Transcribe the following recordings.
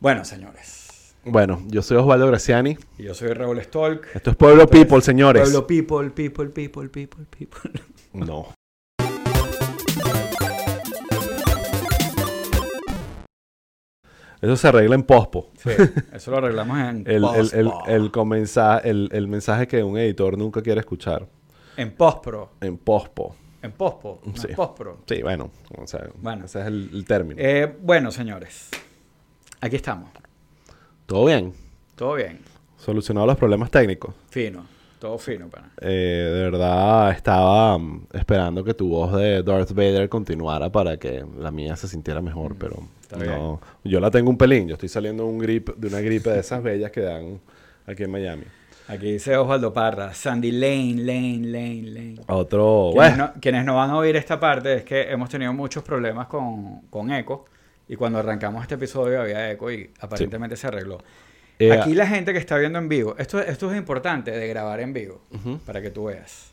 Bueno, señores. Bueno, yo soy Osvaldo Graciani. Y yo soy Raúl Stolk. Esto es Pueblo People, señores. Pueblo People, People, People, People, People. No. Eso se arregla en pospo. Sí, eso lo arreglamos en El, el, el, el, el- mensaje que un editor nunca quiere escuchar. En Postpro. En pospo. En Postpro. no, Sí. en Postpro. Sí, bueno. O sea, Bueno. ese es el, el término. Eh, bueno, señores. Aquí estamos. Todo bien. Todo bien. Solucionado los problemas técnicos. Fino. Todo fino, pana. Eh, de verdad estaba mm, esperando que tu voz de Darth Vader continuara para que la mía se sintiera mejor, pero Mm, está no. Yo la tengo un pelín. Yo estoy saliendo de, un grip, de una gripe de esas bellas que dan aquí en Miami. Aquí dice Osvaldo Parra. Sandy Lane, Lane, Lane, Lane. Otro... Quienes, bueno, no, quienes no van a oír esta parte es que hemos tenido muchos problemas con, con eco. Y cuando arrancamos este episodio había eco y aparentemente se arregló. eh, Aquí la gente que está viendo en vivo, esto, esto es importante de grabar en vivo, Ujú. para que tú veas.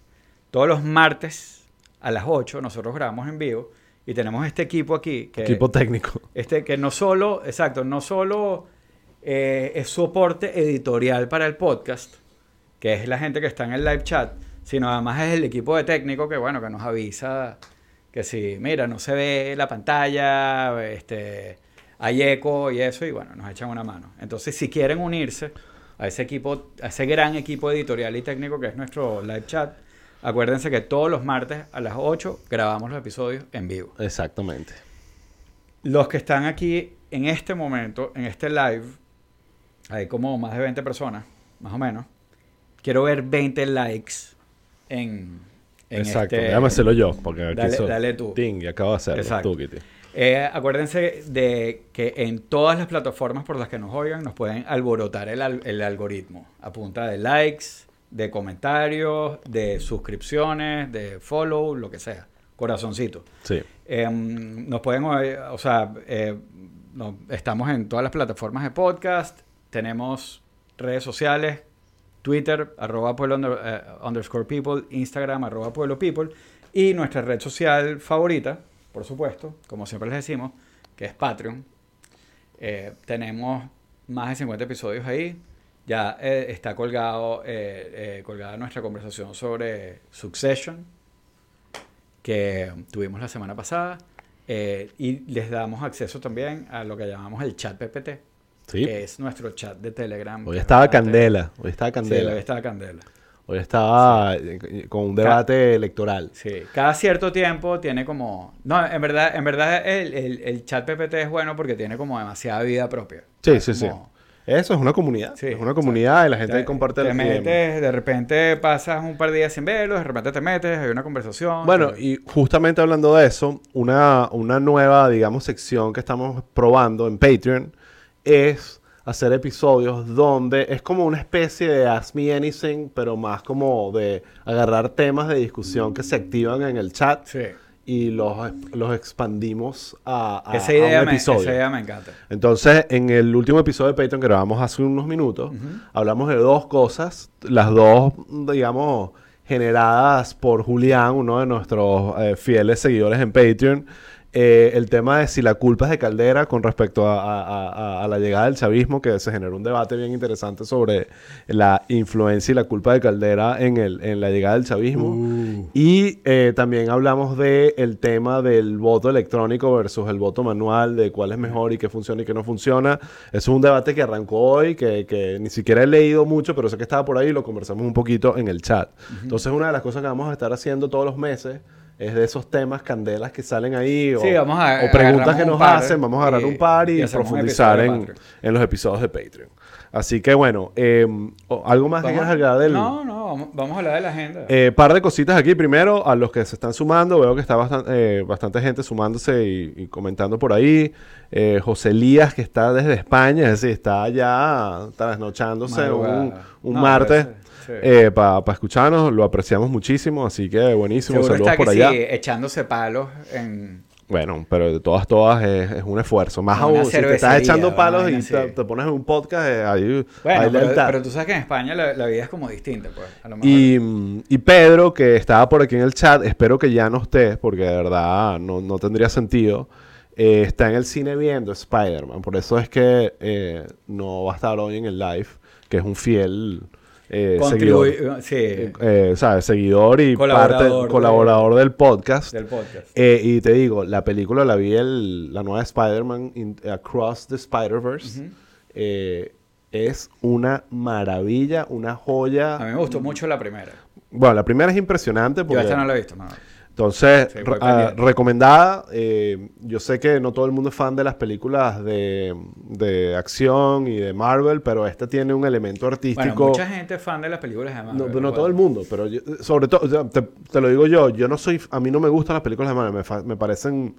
Todos los martes a las 8 nosotros grabamos en vivo y tenemos este equipo aquí que, equipo técnico. este, que no solo, exacto, no solo eh, es soporte editorial para el podcast, que es la gente que está en el live chat, sino además es el equipo de técnico que, bueno, que nos avisa que si, mira, no se ve la pantalla, este, hay eco y eso, y bueno, nos echan una mano. Entonces, si quieren unirse a ese equipo, a ese gran equipo editorial y técnico que es nuestro live chat, acuérdense que todos los martes a las 8 grabamos los episodios en vivo. Exactamente. Los que están aquí en este momento, en este live, hay como más de 20 personas, más o menos. Quiero ver 20 likes en, en Exacto. este... Yo, porque Dale- dale tú. Ting, y acabo de hacerlo. Exacto. Tú, Kitty. Eh, acuérdense de que en todas las plataformas por las que nos oigan nos pueden alborotar el, al- el algoritmo a punta de likes, de comentarios, de suscripciones, de follow, lo que sea. Corazoncito. Sí. Eh, nos pueden, oír, o sea, eh, no- estamos en todas las plataformas de podcast, tenemos redes sociales, Twitter, arroba pueblo eh, underscore people, Instagram, arroba pueblo people, y nuestra red social favorita, por supuesto, como siempre les decimos, que es Patreon. Eh, tenemos más de 50 episodios ahí. Ya eh, está colgado, eh, colgada nuestra conversación sobre Succession, que tuvimos la semana pasada. y les damos acceso también a lo que llamamos el chat PPT, Sí. que es nuestro chat de Telegram. Hoy estaba Candela. Hoy estaba Sí, Candela. hoy estaba Candela. Hoy estaba eh, con un debate electoral. Sí, cada cierto tiempo tiene como... No, en verdad, en verdad el, el- el chat PPT es bueno porque tiene como demasiada vida propia. Sí, sí, sí. como- Eso es una comunidad. Sí, es una comunidad y la gente te- comparte te metes, de repente pasas un par de días sin verlo, de repente te metes, hay una conversación. Bueno, y justamente hablando de eso, una, una nueva, digamos, sección que estamos probando en Patreon es hacer episodios donde es como una especie de Ask Me Anything, pero más como de agarrar temas de discusión que se activan en el chat Sí. y los, los expandimos a, a- esa, a idea un me, episodio. esa idea me encanta. Entonces, en el último episodio de Patreon que grabamos hace unos minutos, hablamos de dos cosas, las dos, digamos, generadas por Julián, uno de nuestros eh, fieles seguidores en Patreon. Eh, el tema de si la culpa es de Caldera con respecto a, a- a- a la llegada del chavismo, que se generó un debate bien interesante sobre la influencia y la culpa de Caldera en, el, en la llegada del chavismo. Uh. Y eh, también hablamos del el tema del voto electrónico versus el voto manual, de cuál es mejor y qué funciona y qué no funciona. Es un debate que arrancó hoy, que, que ni siquiera he leído mucho, pero sé que estaba por ahí y lo conversamos un poquito en el chat. Entonces, una de las cosas que vamos a estar haciendo todos los meses es de esos temas candelas que salen ahí o, Sí, vamos a- o preguntas que nos par hacen, vamos a agarrar y- un par y, y profundizar en, en los episodios de Patreon. Así que bueno, eh, o- ¿algo más que Vamos- quieras agregar del, No, no, vamos, vamos a hablar de la agenda. eh, par de cositas aquí. Primero, a los que se están sumando, veo que está eh, bastante gente sumándose y, y comentando por ahí. Eh, José Elías, que está desde España, es decir, está ya trasnochándose Madrugada. un, un No, martes sí, sí. para escucharnos. Lo apreciamos muchísimo, así que buenísimo. Seguro Saludos está por que allá. sí, echándose palos en... Bueno, pero de todas, todas es, es un esfuerzo. Más aún, si te estás echando palos y te, te pones en un podcast, eh, ahí Bueno, hay pero, pero tú sabes que en España la, la vida es como distinta, pues. A lo mejor. Y, mm, y Pedro, que estaba por aquí en el chat, espero que ya no estés, porque de verdad no, no tendría sentido. eh, está en el cine viendo Spider-Man. Por eso es que eh, no va a estar hoy en el live, que es un fiel eh, seguidor. Sí, eh, ¿sabes? Seguidor y Colaborador parte, de- colaborador del podcast. del podcast. Eh, y te digo, la película la vi, el, la nueva Spider-Man Across the Spider-Verse. Eh, es una maravilla, una joya. A mí me gustó mucho la primera. Bueno, la primera es impresionante Yo porque... esta no la he visto, no. Entonces, Sí, ah, recomendada. eh, yo sé que no todo el mundo es fan de las películas de, de acción y de Marvel, pero esta tiene un elemento Bueno, artístico. mucha gente es fan de las películas de Marvel. no, no bueno. todo el mundo, pero yo- sobre todo, te, te lo digo yo, yo no soy, a mí no me gustan las películas de Marvel, me, fa- me parecen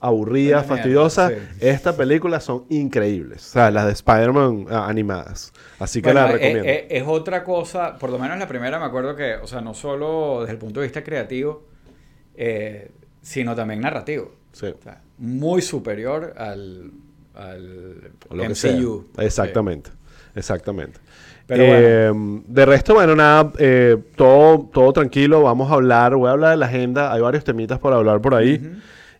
aburridas, fastidiosas. sí. Estas películas son increíbles, o sea, las de Spider-Man ah, animadas. Así que Bueno, las eh, recomiendo. eh, es otra cosa, por lo menos la primera me acuerdo que, o sea, no solo desde el punto de vista creativo, eh, sino también narrativo. Sí. O sea, muy superior al, lo MCU. Exactamente, exactamente. Pero Eh, De resto, bueno, nada, eh, todo, todo tranquilo. Vamos a hablar, voy a hablar de la agenda. Hay varios temitas por hablar por ahí.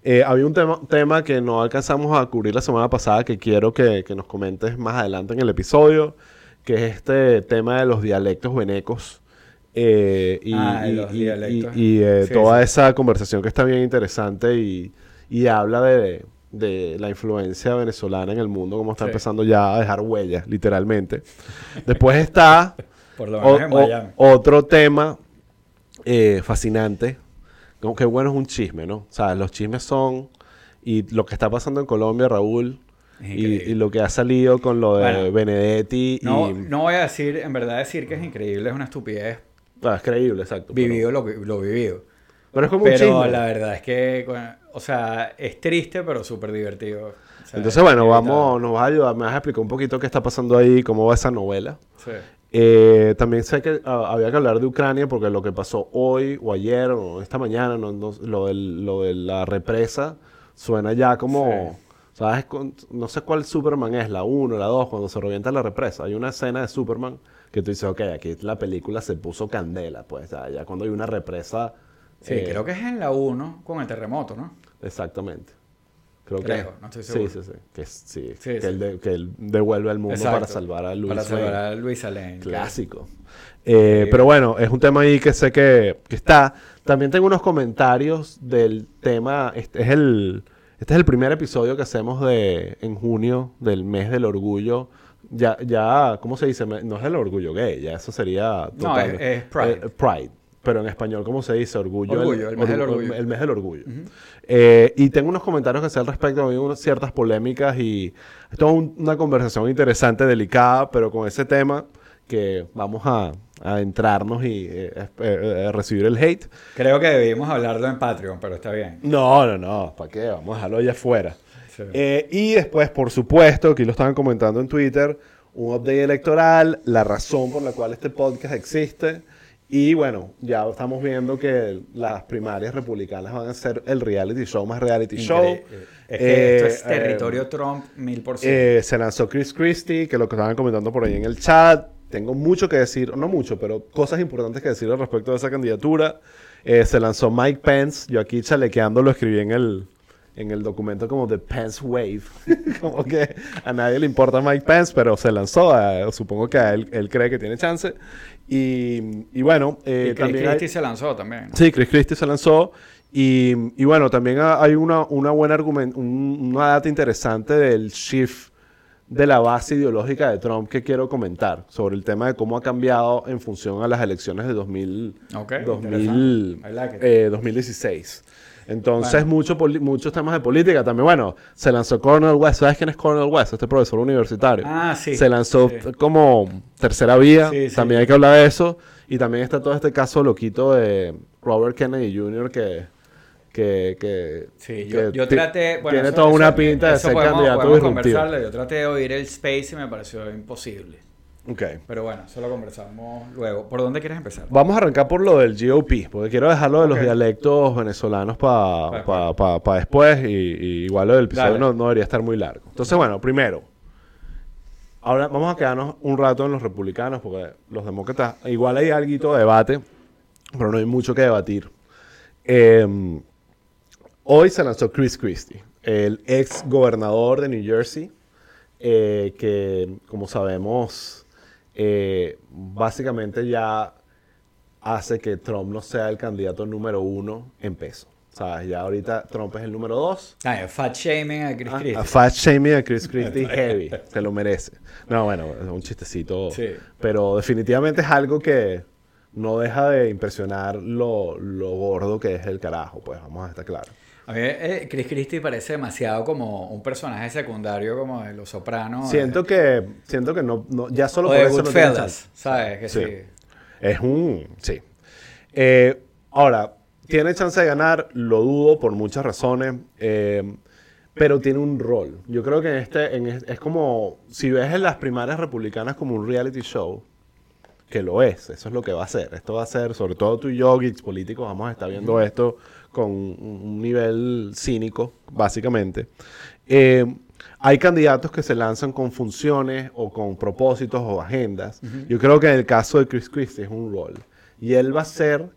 Eh, había un tema, tema que no alcanzamos a cubrir la semana pasada que quiero que, que nos comentes más adelante en el episodio, que es este tema de los dialectos venecos. Eh, y, Ah, y- los y- y, eh, Sí, toda sí. esa conversación que está bien interesante y, habla de, de la influencia venezolana en el mundo, como está Sí. empezando ya a dejar huellas, literalmente. Después está Por lo o- o- otro tema eh, fascinante. Como que bueno es un chisme, ¿no? O sea, los chismes son. Y lo que está pasando en Colombia, Raúl. Y, y lo que ha salido con lo de Bueno, Benedetti. No, y, no voy a decir, en verdad decir que es increíble, es una estupidez. Ah, es creíble, exacto. pero- Vivido lo, vi- lo vivido. Pero, es como un Pero la verdad es que, o sea, es triste, pero súper divertido. O sea, Entonces, bueno, vamos, nos vas a ayudar, me vas a explicar un poquito qué está pasando ahí, cómo va esa novela. Sí. Eh, también sé que ah, había que hablar de Ucrania porque lo que pasó hoy o ayer o esta mañana, no- no- lo, del- lo de la represa, suena ya como, ¿sabes? Con- no sé cuál Superman es, la 1, la 2, cuando se revienta la represa. Hay una escena de Superman que tú dices, ok, aquí la película se puso candela, pues ya, cuando hay una represa. Sí, eh, creo que es en la 1 con el terremoto, ¿no? Exactamente. Creo, Creo, que no estoy Sí, seguro. sí, sí. Que, sí, Sí, que, sí. Él de- que él devuelve al mundo Exacto. para salvar a Luis Para salvar Lane. a Luisa Lane. que- Clásico. Eh, pero bueno, es un tema ahí que sé que, que está. También tengo unos comentarios del tema. Este es el, este es el primer episodio que hacemos de en junio del mes del orgullo. Ya, ya, ¿cómo se dice? No es el orgullo gay, ya eso sería. No, total- es- es Pride. Eh, Pride. Pero en español, ¿cómo se dice? Orgullo. Orgullo, el mes del orgullo. El mes del orgullo. Eh, y tengo unos comentarios que hacer al respecto. Hay unas ciertas polémicas y es toda un- una conversación interesante, delicada, pero con ese tema que vamos a, a entrarnos y eh, eh, eh, recibir el hate. Creo que debimos hablarlo en Patreon, pero está bien. No, no, no. ¿Para qué? Vamos a dejarlo allá afuera. Sí. Eh, y después, por supuesto, aquí lo estaban comentando en Twitter, un update electoral, la razón por la cual este podcast existe. Y bueno, ya estamos viendo que las primarias republicanas van a ser el reality show más reality show. Increíble. Es que esto es Eh, territorio eh, Trump mil por ciento. eh, se lanzó Chris Christie, que lo que estaban comentando por ahí en el chat. Tengo mucho que decir, no mucho, pero cosas importantes que decir al respecto de esa candidatura. Eh, se lanzó Mike Pence. Yo aquí chalequeando lo escribí en el, en el documento como The Pence Wave. como que a nadie le importa Mike Pence, pero se lanzó. eh, supongo que a él, él cree que tiene chance. Y, y bueno, eh, y Chris también hay- Christie se lanzó también. ¿no? Sí, Chris Christie se lanzó. Y, y bueno, también ha- hay una, una buena argument, un- una data interesante del shift de la base ideológica de Trump que quiero comentar sobre el tema de cómo ha cambiado en función a las elecciones de 2000, Ok, 2000, interesante. I like eh, 2016. Entonces, Bueno. mucho muchos temas de política también. Bueno, se lanzó Cornel West. ¿Sabes quién es Cornel West? Este profesor universitario. Ah, sí. Se lanzó sí. como tercera vía. Sí. También hay que hablar de eso. Y también está todo este caso loquito de Robert Kennedy Jr. que... que, que Sí, que yo, traté. Bueno, tiene eso- toda una eso- pinta de ser podemos- candidato podemos disruptivo. Yo traté de oír el Space y me pareció imposible. Ok. Pero bueno, eso lo conversamos luego. ¿Por dónde quieres empezar? Vamos a arrancar por lo del GOP, porque quiero dejarlo de los dialectos venezolanos para Para después, y, y igual lo del episodio no, no debería estar muy largo. Entonces, bueno, primero, ahora vamos a quedarnos un rato en los republicanos, porque los demócratas, igual hay algo de debate, pero no hay mucho que debatir. Eh, hoy se lanzó Chris Christie. el ex gobernador de New Jersey, eh, que como sabemos, eh, básicamente ya hace que Trump no sea el candidato número uno en peso. ¿Sabes? Ya ahorita Trump es el número dos. Ah, fat shaming a Chris Ah, Christie. fat shaming a Chris Christie heavy. Se lo merece. No, bueno, es un chistecito. Sí. Pero definitivamente es algo que no deja de impresionar lo, lo gordo que es el carajo. Pues vamos a estar claros. A mí eh, Chris Christie parece demasiado como un personaje secundario como de Los Sopranos. Siento que, siento que no, no- ya solo o por de eso no Goodfellas, chance. ¿sabes? Que sí. Sí. Es un. Sí. Eh, ahora, ¿tiene chance de ganar? Lo dudo por muchas razones. eh, pero tiene un rol. Yo creo que en este, en es, es como. Si ves en las primarias republicanas como un reality show, que lo es, eso es lo que va a ser. Esto va a ser, sobre todo tú y yo, geeks políticos, vamos a estar viendo esto con un nivel cínico, básicamente. Eh, hay candidatos que se lanzan con funciones o con propósitos o agendas. Yo creo que en el caso de Chris Christie es un rol. Y él va a ser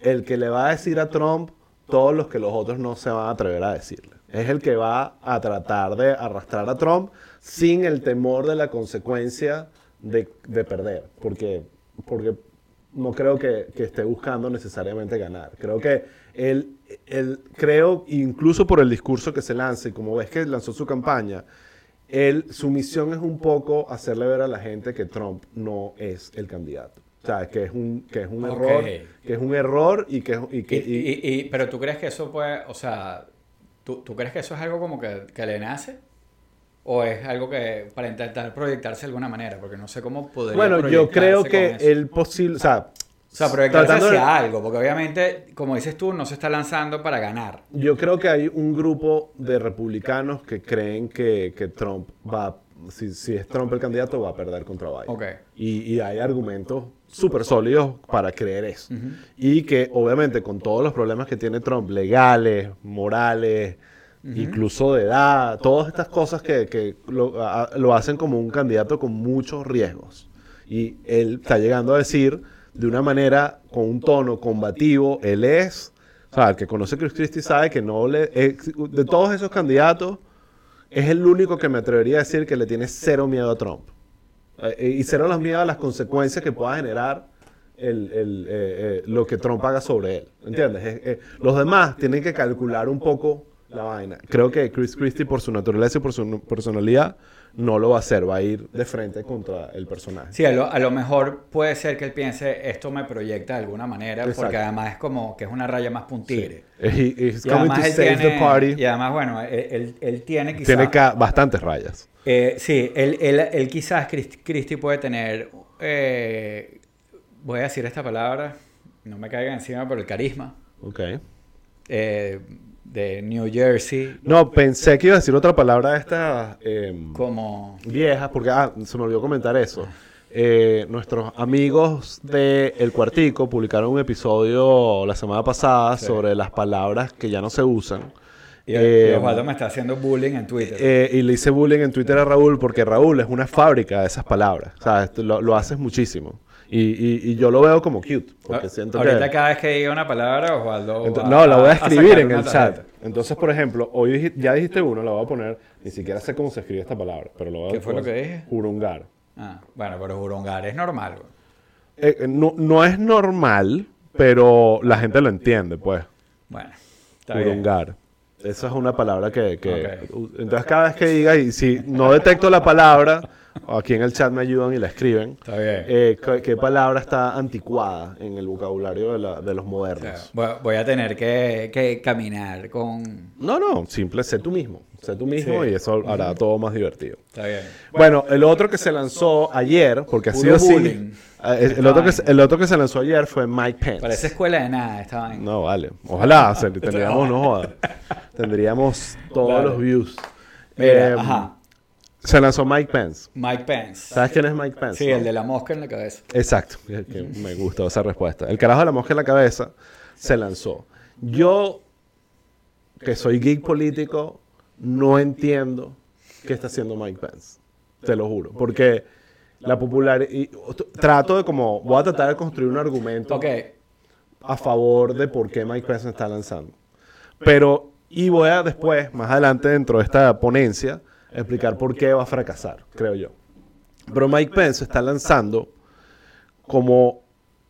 el que le va a decir a Trump todos los que los otros no se van a atrever a decirle. Es el que va a tratar de arrastrar a Trump sin el temor de la consecuencia de, de perder. Porque, porque no creo que, que esté buscando necesariamente ganar. Creo que él, él, creo, incluso por el discurso que se lanza y como ves que lanzó su campaña, él, su misión es un poco hacerle ver a la gente que Trump no es el candidato. O sea, que es un, que es un error, que es un error y que, y que y- y- y- pero tú crees que eso puede, o sea, ¿tú, tú crees que eso es algo como que, que le nace? ¿O es algo que para intentar proyectarse de alguna manera? Porque no sé cómo podría bueno, yo creo que el posible, o sea, O sea, proyectarse tratando de- hacia algo, porque obviamente, como dices tú, no se está lanzando para ganar. Yo creo que hay un grupo de republicanos que creen que, que Trump va, si, si es Trump el candidato, va a perder contra Biden. Ok. Y, y hay argumentos súper sólidos para creer eso. Y que obviamente con todos los problemas que tiene Trump, legales, morales, incluso de edad, todas estas cosas que, que lo, a- lo hacen como un candidato con muchos riesgos. Y él está llegando a decir de una manera, con un tono combativo, él es, o sea, el que conoce a Chris Christie sabe que no le, es- de todos esos candidatos, es el único que me atrevería a decir que le tiene cero miedo a Trump. Eh, y cero los miedos a las consecuencias que pueda generar el- el, eh, eh, lo que Trump haga sobre él. ¿Entiendes? Eh, eh, los demás tienen que calcular un poco la vaina. Creo que Chris Christie, por su naturaleza y por su personalidad, no lo va a hacer. Va a ir de frente contra el personaje. Sí, a lo, a lo mejor puede ser que él piense, esto me proyecta de alguna manera, Exacto. porque además es como que es una raya más puntigre. He- he's Y además, él tiene, the party. y además, bueno, él, él- él tiene quizás... Tiene bastantes rayas. Eh, sí, él, él, él quizás, Christ- Christie puede tener, eh, voy a decir esta palabra, no me caiga encima, pero el carisma Ok. eh, de New Jersey, No, pensé que iba a decir otra palabra de esta em, como... viejas, porque ah, se me olvidó comentar eso. Eh, nuestros amigos de El Cuartico publicaron un episodio la semana pasada Sí. sobre las palabras que ya no se usan. Y, Eh, Osvaldo me está haciendo bullying en Twitter. eh, y le hice bullying en Twitter a Raúl porque Raúl es una fábrica de esas palabras. O sea, lo, lo haces muchísimo. Y, y- y yo lo veo como cute. Porque siento Ah, Ahorita que... cada vez que diga una palabra, Osvaldo... Ento- no, la voy a escribir en el chat. Entonces, por ejemplo, hoy dij- ya dijiste uno, la voy a poner. Ni siquiera sé cómo se escribe esta palabra, pero lo voy a ¿Qué fue lo que dije? Urungar. Ah, bueno, pero Jurongar es normal. Eh, eh, no, no es normal, pero la gente lo entiende, pues. Bueno, está bien. Urungar. Esa es una palabra que... Entonces, cada vez que diga, y si no detecto la palabra, aquí en el chat me ayudan y la escriben. Está bien. eh, ¿qué, qué palabra está anticuada en el vocabulario de, la- de los O sea, modernos? voy, a tener que, que caminar con... No, no, simple, sé tú mismo. Sé tú mismo Sí. y eso hará todo más divertido. Está bien. Bueno, el otro que se lanzó ayer, porque ha sido así. eh, El, otro que, el otro que se lanzó ayer fue Mike Pence. Parece escuela de nada esta vaina. No, vale. Ojalá se- tendríamos, no joda. Tendríamos todos los views. Mira, Eh, ajá. Se lanzó Mike Pence. Mike Pence. ¿Sabes quién es Mike Pence? Sí, el de la mosca en la cabeza. Exacto. Que- me gustó esa respuesta. El carajo de la mosca en la cabeza se lanzó. Yo, que soy geek político, no entiendo qué está haciendo Mike Pence. Te lo juro. Porque la popularidad... Trato de como... Voy a tratar de construir un argumento a favor de por qué Mike Pence está lanzando. Pero Y voy a después, más adelante dentro de esta ponencia, explicar por qué va a fracasar, creo yo. Pero Mike Pence está lanzando como,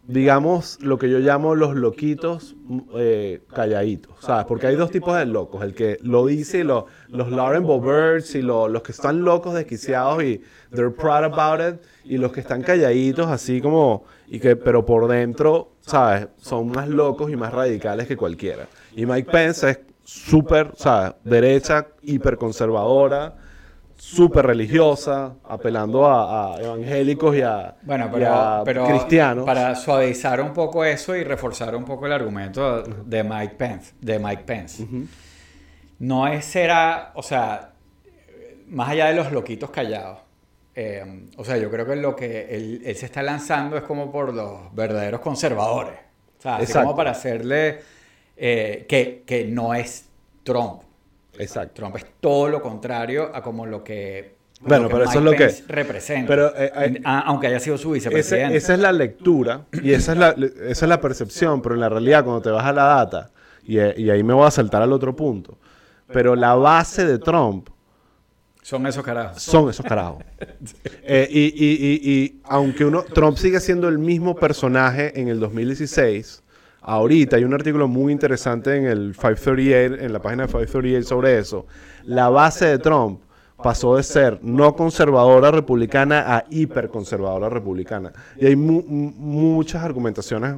digamos, lo que yo llamo los loquitos eh, calladitos, ¿sabes? Porque hay dos tipos de locos, el que lo dice y lo- los Lauren Boberts y lo- los que están locos, desquiciados y they're proud about it, y los que están calladitos así como, y que, pero por dentro, ¿sabes? Son más locos y más radicales que cualquiera. Y Mike Pence es súper, ¿sabes? Derecha, hiperconservadora, súper religiosa, apelando a, a evangélicos y a, Bueno, y a pero, cristianos. para suavizar un poco eso y reforzar un poco el argumento de Mike Pence, de Mike Pence. No es será, o sea, más allá de los loquitos callados. eh, o sea, yo creo que lo que él, él se está lanzando es como por los verdaderos conservadores. O sea, así como para hacerle eh, que, que no es Trump. Exacto. Trump es todo lo contrario a como lo que, Bueno, pero eso es lo que- Pence representa. pero, eh, eh, A- aunque haya sido su Ese- vicepresidente. esa es la lectura y esa es la, esa es la percepción, pero en la realidad cuando te vas a la data, y, eh, y ahí me voy a saltar al otro punto, pero la base de Trump Son esos carajos. son esos carajos. Eh, y, y- y- y aunque uno, Trump sigue siendo el mismo personaje en el 2016, ahorita hay un artículo muy interesante en el 538, en la página de 538 sobre eso. La base de Trump pasó de ser no conservadora republicana a hiperconservadora republicana. Y hay mu- mu- muchas argumentaciones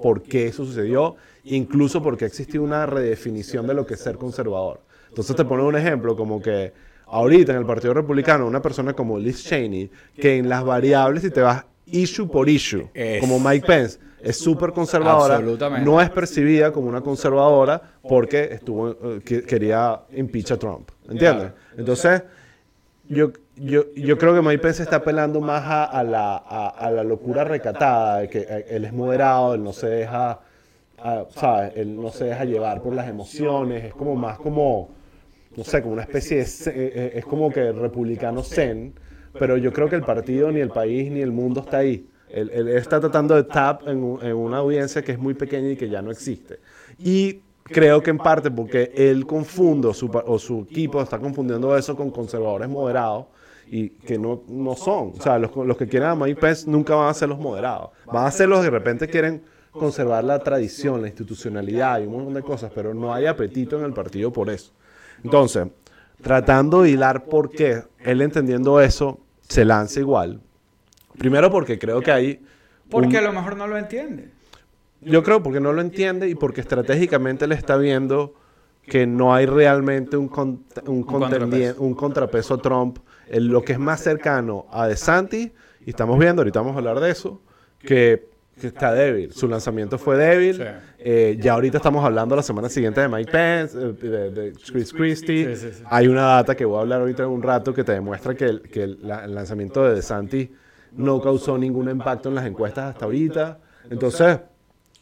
por qué eso sucedió, incluso porque existe una redefinición de lo que es ser conservador. Entonces te pone un ejemplo como que ahorita en el Partido Republicano una persona como Liz Cheney, que en las variables, si te vas issue por issue, como Mike Pence, es súper conservadora, no es percibida como una conservadora porque estuvo, eh, que- quería impeach a Trump. ¿Entiendes? Entonces, yo, yo, yo creo que Mike Pence está apelando más a, a la, a, a la locura recatada, de que eh, él es moderado, él no se deja, ah, ¿sabes? Él no se deja llevar por las emociones, es como más como, no sé, como una especie de, eh, es como que republicano zen, pero yo creo que el partido, ni el país, ni el mundo está ahí. Él, él está tratando de tap en, en una audiencia que es muy pequeña y que ya no existe. Y creo que en parte porque él confunde, o su, o su equipo está confundiendo eso con conservadores moderados y que no, no son. O sea, los, los que quieren a Mike Pence nunca van a ser los moderados. Van a ser los que de repente quieren conservar la tradición, la institucionalidad y un montón de cosas, pero no hay apetito en el partido por eso. Entonces, tratando de hilar por qué él entendiendo eso se lanza igual. Primero porque creo que hay... Porque un- a lo mejor no lo entiende. yo creo porque no lo entiende y porque estratégicamente le está viendo que no hay realmente un, con- un, contrapeso. un contrapeso a Trump. En lo que es más cercano a DeSantis, y estamos viendo, ahorita vamos a hablar de eso, que, que está débil. Su lanzamiento fue débil. Sí. Eh, ya ahorita estamos hablando la semana siguiente de Mike Pence, eh, de, de Chris Christie. Sí, sí, sí. Hay una data que voy a hablar ahorita en un rato que te demuestra que el, que el- la- el lanzamiento de DeSantis no causó ningún impacto en las encuestas hasta ahorita. Entonces,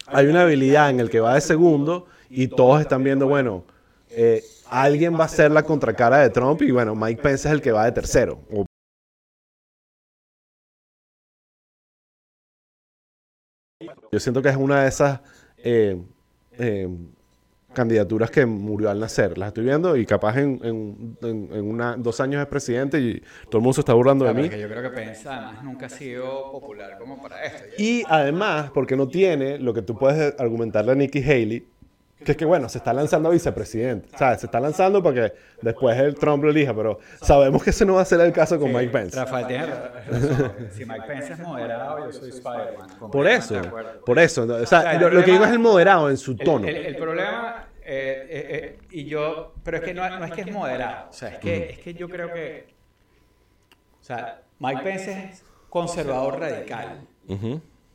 hay una habilidad en el que va de segundo y todos están viendo, bueno, eh, alguien va a ser la contracara de Trump y bueno, Mike Pence es el que va de tercero. Yo siento que es una de esas eh, eh, candidaturas que murió al nacer. Las estoy viendo y capaz en, en- una, dos años es presidente y todo el mundo se está burlando de mí. que yo creo que Pence además nunca ha sido popular como para esto. Y además, porque no tiene lo que tú puedes argumentarle a Nikki Haley, que es que, bueno, se está lanzando a vicepresidente. ¿Sabes? Se está lanzando para que después el Trump lo elija, pero sabemos que ese no va a ser el caso con Mike Pence. Rafael tiene razón. Si Mike Pence es moderado, yo soy Spider-Man. Por eso, por eso. O sea, sea, lo, lo que digo es el moderado en su tono. El, el- el problema, eh, eh, eh, y yo, pero es que no, no es que es moderado, o sea, es que, es que yo creo que, o sea, Mike Pence es conservador radical,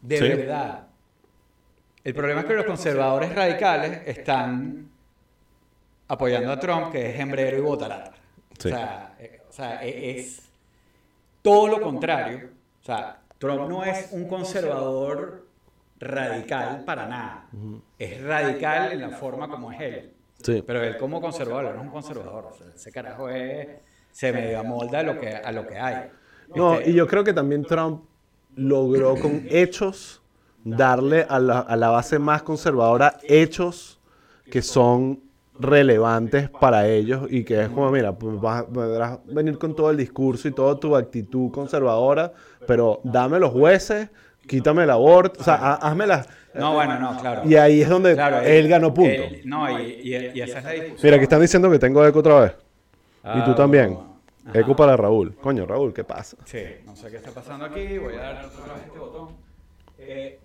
de Sí. verdad. El problema es que los conservadores radicales están apoyando a Trump, que es hembrero y botarata. Sí. O sea, eh, o sea, e- es todo lo contrario. O sea, Trump no es un conservador radical para nada. Es radical en la forma como es él. Sí. Pero él como conservador no es un conservador. O sea, ese carajo es, se medio amolda a lo que, a lo que hay. No, Este, y yo creo que también Trump logró con hechos darle a la, a la base más conservadora hechos que son relevantes para ellos y que es como, mira, pues vas, podrás venir con todo el discurso y toda tu actitud conservadora, pero dame los jueces, quítame el aborto, o sea, ha- hazme las... No, bueno, no, claro. Y ahí es donde Claro, él ganó punto. él- no, y, y- y esa es la discusión. Mira, que están diciendo que tengo eco otra vez. y tú Ah, también. bueno. Eco para Raúl. Coño, Raúl, ¿qué pasa? Sí, no sé qué está pasando aquí. Voy a dar otra vez este botón. Eh,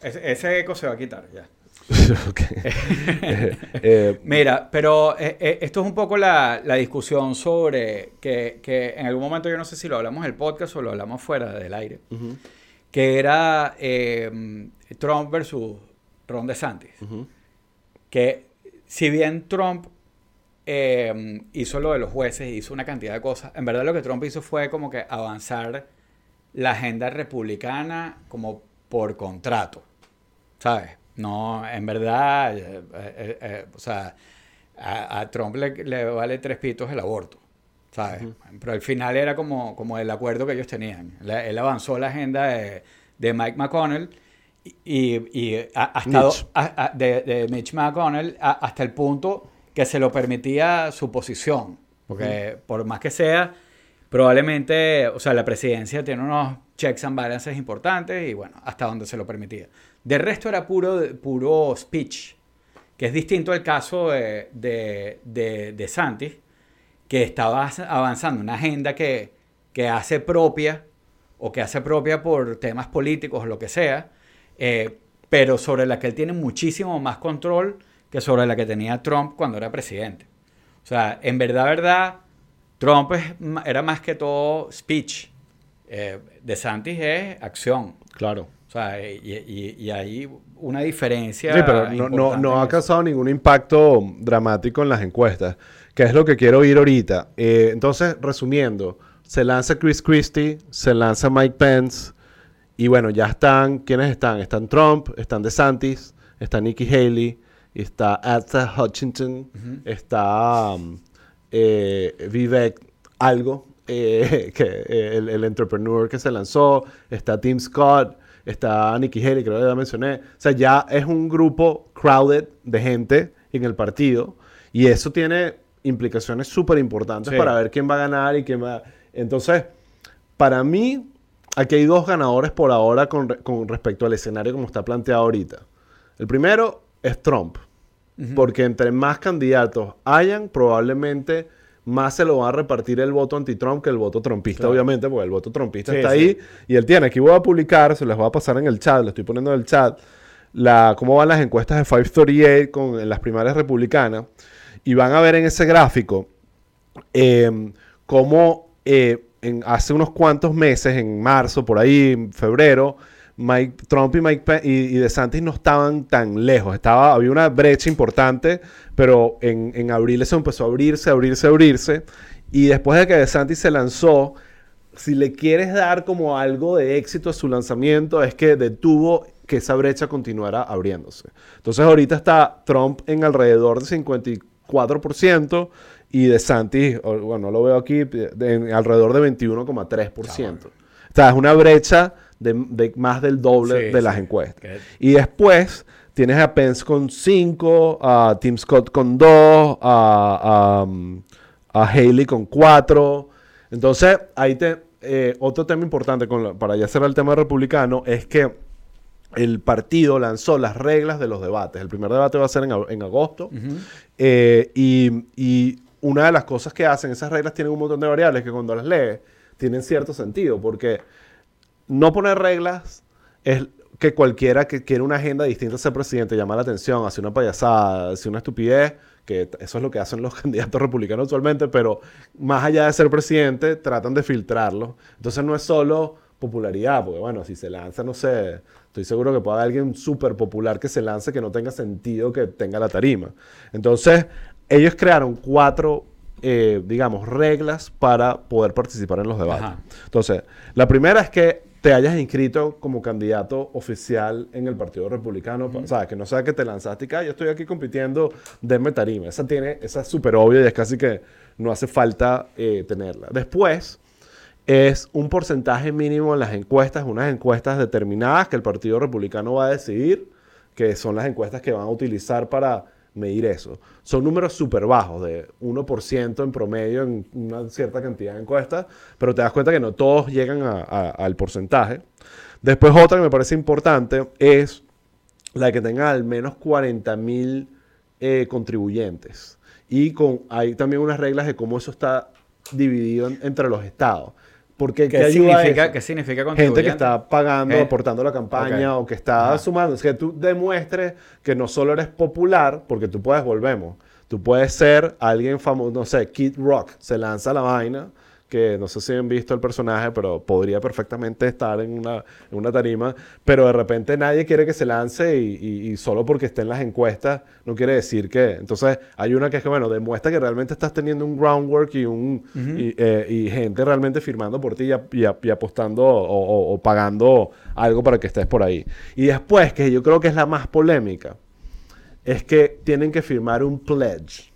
Ese, ese eco se va a quitar ya. Eh, eh, Mira, pero eh, esto es un poco la, la discusión sobre que, que en algún momento yo no sé si lo hablamos en el podcast o lo hablamos fuera del aire, que era eh, Trump versus Ron DeSantis. que si bien Trump hizo lo de los jueces, hizo una cantidad de cosas, en verdad lo que Trump hizo fue como que avanzar la agenda republicana como por contrato, ¿sabes? No, en verdad, eh, eh, eh, o sea, a, a Trump le, le vale tres pitos el aborto, ¿sabes? Pero al final era como, como el acuerdo que ellos tenían. La- él avanzó la agenda de, de Mike McConnell y, y- a- hasta Mitch. do- a- a- de, de Mitch McConnell hasta el punto que se lo permitía su posición. Porque por más que sea, probablemente, o sea, la presidencia tiene unos checks and balances importantes y bueno, hasta donde se lo permitía. De resto era puro, puro speech, que es distinto al caso de, de, de, de Santis, que estaba avanzando una agenda que, que hace propia o que hace propia por temas políticos o lo que sea, eh, pero sobre la que él tiene muchísimo más control que sobre la que tenía Trump cuando era presidente. O sea, en verdad, verdad, Trump es era más que todo speech. Eh, de Santis es acción. Claro. O sea, y, y- y hay una diferencia. Sí, pero no, no, no ha causado ningún impacto dramático en las encuestas, que es lo que quiero oír ahorita. Eh, entonces, resumiendo, se lanza Chris Christie, se lanza Mike Pence, y bueno, ya están, ¿quiénes están? Están Trump, están DeSantis, está Nikki Haley, está Asa Hutchinson, está um, eh, Vivek algo, eh, que, eh, el, el entrepreneur que se lanzó, está Tim Scott, está Nikki Haley, creo que ya mencioné. O sea, ya es un grupo crowded de gente en el partido y eso tiene implicaciones súper importantes Sí. para ver quién va a ganar y quién va... Entonces, para mí, aquí hay dos ganadores por ahora con, re- con respecto al escenario como está planteado ahorita. El primero es Trump. Porque entre más candidatos hayan, probablemente más se lo va a repartir el voto anti-Trump que el voto trumpista, Claro. obviamente, porque el voto trumpista Sí, está sí. ahí y él tiene. Aquí voy a publicar, se les voy a pasar en el chat, le estoy poniendo en el chat, la, cómo van las encuestas de 538 con, en las primarias republicanas. Y van a ver en ese gráfico eh, cómo eh, en, hace unos cuantos meses, en marzo, por ahí, en febrero, Mike, Trump y, Mike Pe- y, y DeSantis no estaban tan lejos. Estaba, había una brecha importante, pero en, en abril eso empezó a abrirse, abrirse, abrirse. Y después de que DeSantis se lanzó, si le quieres dar como algo de éxito a su lanzamiento, es que detuvo que esa brecha continuara abriéndose. Entonces ahorita está Trump en alrededor de 54% y DeSantis, bueno, no lo veo aquí, en alrededor de 21,3%. O sea, es una brecha de, de más del doble Sí, de las sí. encuestas. Y después tienes a Pence con 5, a Tim Scott con 2, a, a, um, a Haley con 4. Entonces, ahí te... eh, otro tema importante con la- para ya cerrar el tema republicano es que el partido lanzó las reglas de los debates. El primer debate va a ser en, ag- en agosto. Eh, y, y una de las cosas que hacen, esas reglas tienen un montón de variables que cuando las lees tienen cierto sentido, porque no poner reglas es que cualquiera que quiere una agenda distinta a ser presidente llama la atención, hace una payasada, hace una estupidez, que eso es lo que hacen los candidatos republicanos usualmente, pero más allá de ser presidente, tratan de filtrarlo. Entonces no es solo popularidad, porque bueno, si se lanza, no sé, estoy seguro que puede haber alguien súper popular que se lance que no tenga sentido que tenga la tarima. Entonces, ellos crearon cuatro, eh, digamos, reglas para poder participar en los debates. Ajá. Entonces, la primera es que te hayas inscrito como candidato oficial en el Partido Republicano. O sea, que no sea que te lanzaste y que "Ah, yo estoy aquí compitiendo, denme tarima. Esa, tiene, esa es súper obvia y es casi que no hace falta eh, tenerla. Después, es un porcentaje mínimo en las encuestas, unas encuestas determinadas que el Partido Republicano va a decidir, que son las encuestas que van a utilizar para medir eso. Son números súper bajos, de 1% en promedio en una cierta cantidad de encuestas, pero te das cuenta que no todos llegan al porcentaje. Después otra que me parece importante es la que tenga al menos 40 mil eh, contribuyentes. Y con, hay también unas reglas de cómo eso está dividido en- entre los estados. Porque ¿Qué, ayuda significa, eso? ¿Qué significa Gente que está pagando, Eh. aportando la campaña o que está Ajá. sumando. Es que tú demuestres que no solo eres popular, porque tú puedes, volvemos, tú puedes ser alguien famoso, no sé, Kid Rock, se lanza la vaina, que no sé si han visto el personaje, pero podría perfectamente estar en una, en una tarima, pero de repente nadie quiere que se lance y, y- y solo porque esté en las encuestas no quiere decir que... Entonces hay una que es que, bueno, demuestra que realmente estás teniendo un groundwork y, un, y, eh, y gente realmente firmando por ti y, ap- y ap- y apostando o, o- o pagando algo para que estés por ahí. Y después, que yo creo que es la más polémica, es que tienen que firmar un pledge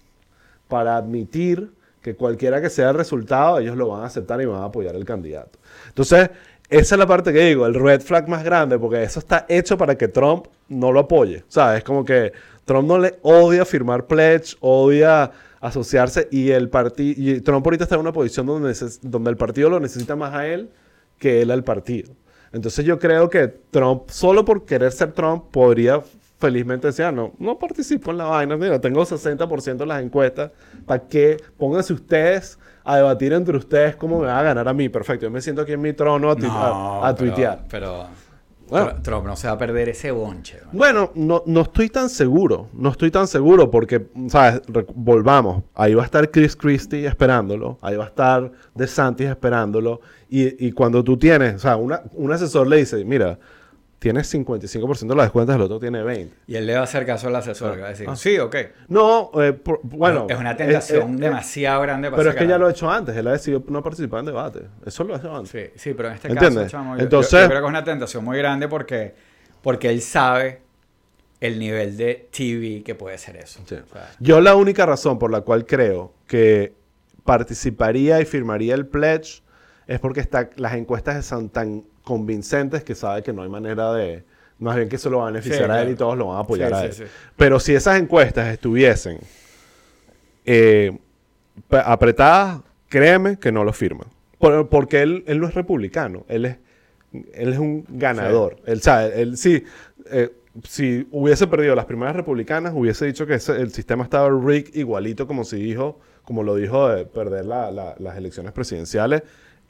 para admitir que cualquiera que sea el resultado, ellos lo van a aceptar y van a apoyar al candidato. Entonces, esa es la parte que digo, el red flag más grande, porque eso está hecho para que Trump no lo apoye. ¿Sabes? Es como que Trump no le odia firmar pledge, odia asociarse y el partido Trump ahorita está en una posición donde, donde el partido lo necesita más a él que él al partido. Entonces yo creo que Trump, solo por querer ser Trump, podría felizmente decir, "Ah, no, no participo en la vaina, mira, tengo 60% en las encuestas, ¿para qué? Pónganse ustedes a debatir entre ustedes cómo me va a ganar a mí, perfecto, yo me siento aquí en mi trono a, tu- a- a pero- tuitear. Pero, Bueno. Tr- Trump no se va a perder ese bonche. ¿no? Bueno, no, no estoy tan seguro, no estoy tan seguro porque, ¿sabes? Re- volvamos, ahí va a estar Chris Christie esperándolo, ahí va a estar DeSantis esperándolo, y, y cuando tú tienes, o sea, una- un asesor le dice, mira, tienes 55% de las cuentas, el otro tiene 20%. Y él le va a hacer caso al asesor. que va a decir, sí, ok. No, eh, por- bueno. es una eh, tentación eh, demasiado grande para Pero es que ya lo ha hecho antes, él ha decidido no participar en debate. Eso lo ha hecho antes. Sí, sí, pero en este ¿Entiendes? caso, chamo, yo- Entonces- yo, creo que es una tentación muy grande porque, porque él sabe el nivel de TV que puede ser eso. Sí. O sea, Yo la única razón por la cual creo que participaría y firmaría el pledge es porque está, las encuestas son tan convincentes que sabe que no hay manera de... Más bien que eso lo va a beneficiar Sí, a él claro. y todos lo van a apoyar Sí, a él. sí. Pero si esas encuestas estuviesen eh, apretadas, créeme que no lo firman. Por- porque él, él no es republicano, él es, él es un ganador. Él sabe, él sí, eh, si hubiese perdido las primeras republicanas, hubiese dicho que ese- el sistema estaba rigged igualito como si dijo, como lo dijo de perder la- la- las elecciones presidenciales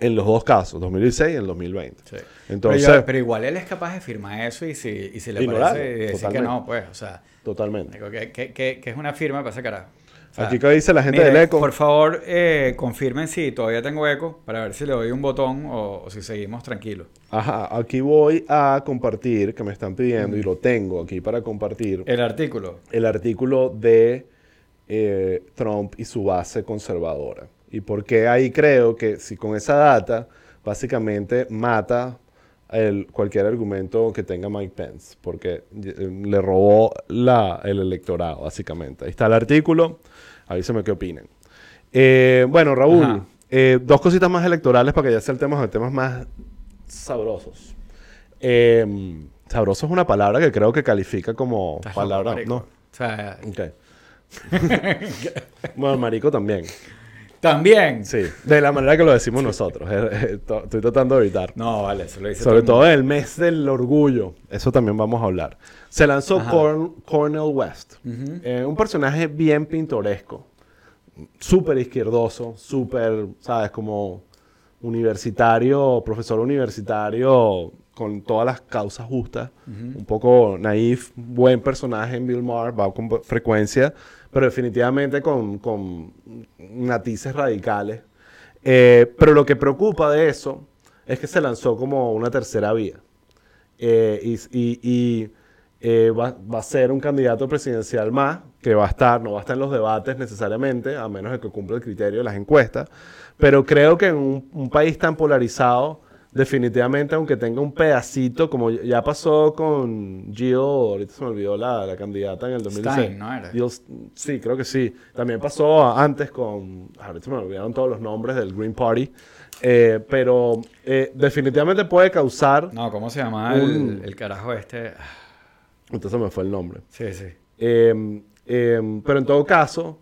en los dos casos, 2016 y en 2020. sí. Entonces, pero, yo- pero igual él es capaz de firmar eso y si, y si le Ignorarlo, parece decir que no, pues, o sea, totalmente. digo, que, que- que- que es una firma para ese carajo. O sea, Aquí que dice la gente Miren, del eco. Por favor, eh, confirmen si todavía tengo eco para ver si le doy un botón o, o si seguimos tranquilos. Ajá, aquí voy a compartir, que me están pidiendo, y lo tengo aquí para compartir, El artículo. el artículo de eh, Trump y su base conservadora. Y por qué ahí creo que si con esa data básicamente mata el, cualquier argumento que tenga Mike Pence, porque eh, le robó la, el electorado, básicamente. Ahí está el artículo, avísame qué opinan. Eh, bueno, Raúl, eh, dos cositas más electorales para que ya saltemos a temas más sabrosos. Eh, sabroso es una palabra que creo que califica como palabra. No, O sea, Ok. bueno, marico también. También. Sí, de la manera que lo decimos nosotros. To- Estoy tratando de evitar. No, vale, eso lo dice Sobre todo en el mes del orgullo. Eso también vamos a hablar. Se lanzó. Corn- Cornel West. Eh, un personaje bien pintoresco. Súper izquierdoso. Súper, ¿sabes? Como universitario, profesor universitario con todas las causas justas. Un poco naif. Buen personaje en Bill Maher. Va con frecuencia. Pero definitivamente con, con matices radicales. Eh, pero lo que preocupa de eso es que se lanzó como una tercera vía. Eh, y y- eh, va, va a ser un candidato presidencial más, que va a estar, no va a estar en los debates necesariamente, a menos de que cumpla el criterio de las encuestas. Pero creo que en un país tan polarizado, definitivamente, aunque tenga un pedacito, como ya pasó con Jill, ahorita se me olvidó la, la candidata en el 2016. Stein, ¿no era? Jill- sí, creo que sí. También pasó antes con, ahorita se me olvidaron todos los nombres del Green Party, Eh, pero eh, definitivamente puede causar, No, ¿cómo se llama Un- el, el carajo este? entonces me fue el nombre. Sí, sí. Eh, eh, pero en todo caso,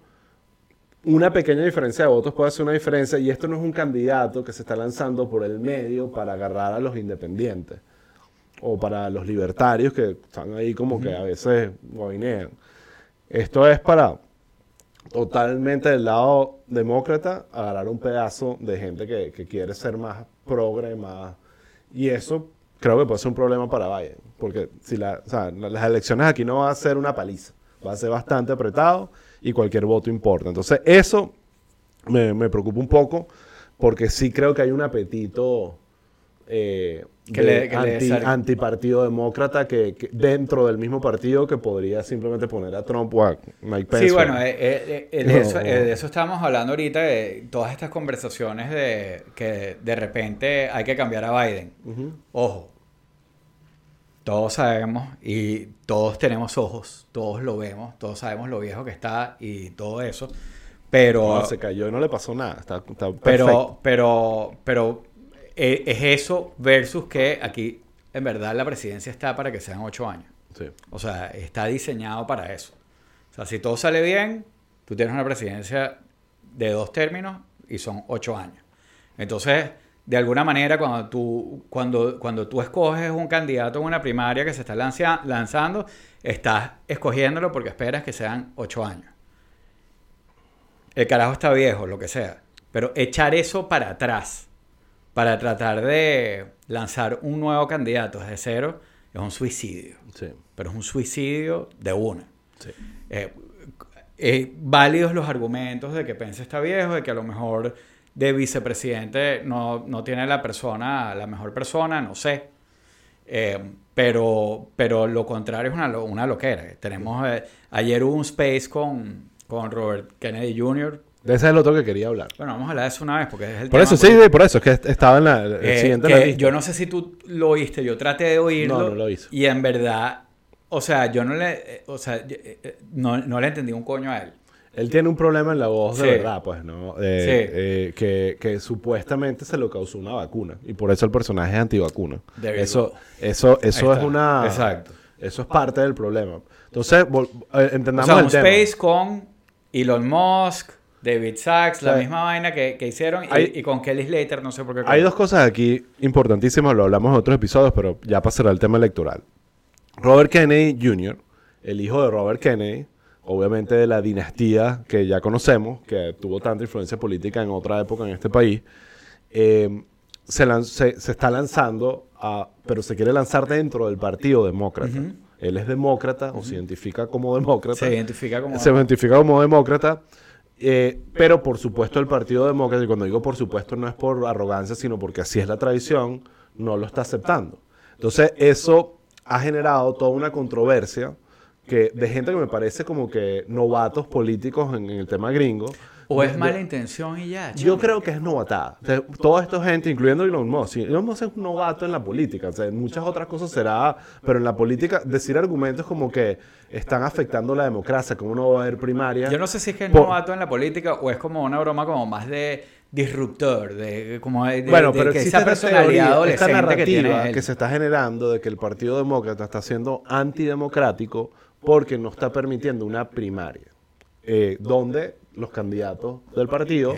una pequeña diferencia de votos puede hacer una diferencia y esto no es un candidato que se está lanzando por el medio para agarrar a los independientes o para los libertarios que están ahí como que a veces guainean. Esto es para totalmente del lado demócrata agarrar un pedazo de gente que, que quiere ser más progre, más... Y eso creo que puede ser un problema para Biden, porque si la, o sea, la- las elecciones aquí no va a ser una paliza, va a ser bastante apretado y cualquier voto importa. Entonces eso me, me preocupa un poco, porque sí creo que hay un apetito eh, Que de le- que le anti- sal- antipartido demócrata que, que dentro del mismo partido que podría simplemente poner a Trump o a Mike Pence. Sí, bueno, eh, eh, eh, de, No. eso, de eso estábamos hablando ahorita, de todas estas conversaciones de que de repente hay que cambiar a Biden. Ojo, todos sabemos y todos tenemos ojos, todos lo vemos, todos sabemos lo viejo que está y todo eso, pero... No, se cayó y no le pasó nada. Está, está perfecto. Pero, pero, pero eh, es eso versus que aquí, en verdad, la presidencia está para que sean ocho años. Sí. O sea, está diseñado para eso. O sea, si todo sale bien, tú tienes una presidencia de dos términos y son ocho años. Entonces, de alguna manera, cuando tú, cuando, cuando tú escoges un candidato en una primaria que se está lancia- lanzando, estás escogiéndolo porque esperas que sean ocho años. El carajo está viejo, lo que sea. Pero echar eso para atrás, para tratar de lanzar un nuevo candidato desde cero, es un suicidio Sí. pero es un suicidio de una. Sí. Eh, eh, válidos los argumentos de que Pence está viejo, de que a lo mejor de vicepresidente no, no tiene la persona, la mejor persona, no sé. Eh, pero, pero lo contrario es una, una loquera. Tenemos, eh, ayer hubo un space con, con Robert Kennedy Jr. De ese es el otro que quería hablar. Bueno, vamos a hablar de eso una vez porque es el Por tema, eso, sí, porque- por eso. Es que est- estaba en la, el eh, siguiente que en la lista. yo no sé si tú lo oíste, yo traté de oírlo. No, no lo hice. Y en verdad, o sea, yo no le, eh, o sea, eh, eh, no, no le entendí un coño a él. Él tiene un problema en la voz de verdad, pues, ¿no? Eh, Sí. eh, que, que supuestamente se lo causó una vacuna. Y por eso el personaje es antivacuna. Eso, eso, eso es una... Exacto. Eso es parte del problema. Entonces, eh, O entendamos sea, un el tema. space con Elon Musk, David Sachs, la misma vaina que, que hicieron, y con Kelly Slater, no sé por qué. Hay dos cosas aquí importantísimas, lo hablamos en otros episodios, pero ya pasará el tema electoral. Robert Kennedy Jr., el hijo de Robert Kennedy, obviamente de la dinastía que ya conocemos, que tuvo tanta influencia política en otra época en este país, eh, se, lan- se- se está lanzando, a- pero se quiere lanzar dentro del Partido Demócrata. Él es demócrata o se identifica como demócrata Se identifica como... se identifica como demócrata, eh, pero por supuesto el Partido Demócrata, y cuando digo por supuesto no es por arrogancia, sino porque así es la tradición, no lo está aceptando. Entonces eso ha generado toda una controversia que, de gente que me parece como que novatos políticos en, en el tema gringo. o es mala intención y ya. yo creo que es novatada. O sea, toda esta gente, incluyendo Elon Musk, Elon Musk es un novato en la política. O sea, en muchas otras cosas será, pero en la política decir argumentos como que están afectando la democracia, como no va a haber primaria. Yo no sé si es que es Por- novato en la política o es como una broma como más de disruptor, de como de, bueno, de pero que esa personalidad teoría, esta que narrativa él. que, se está generando de que el Partido Demócrata está siendo antidemocrático porque no está permitiendo una primaria, eh, donde los candidatos del partido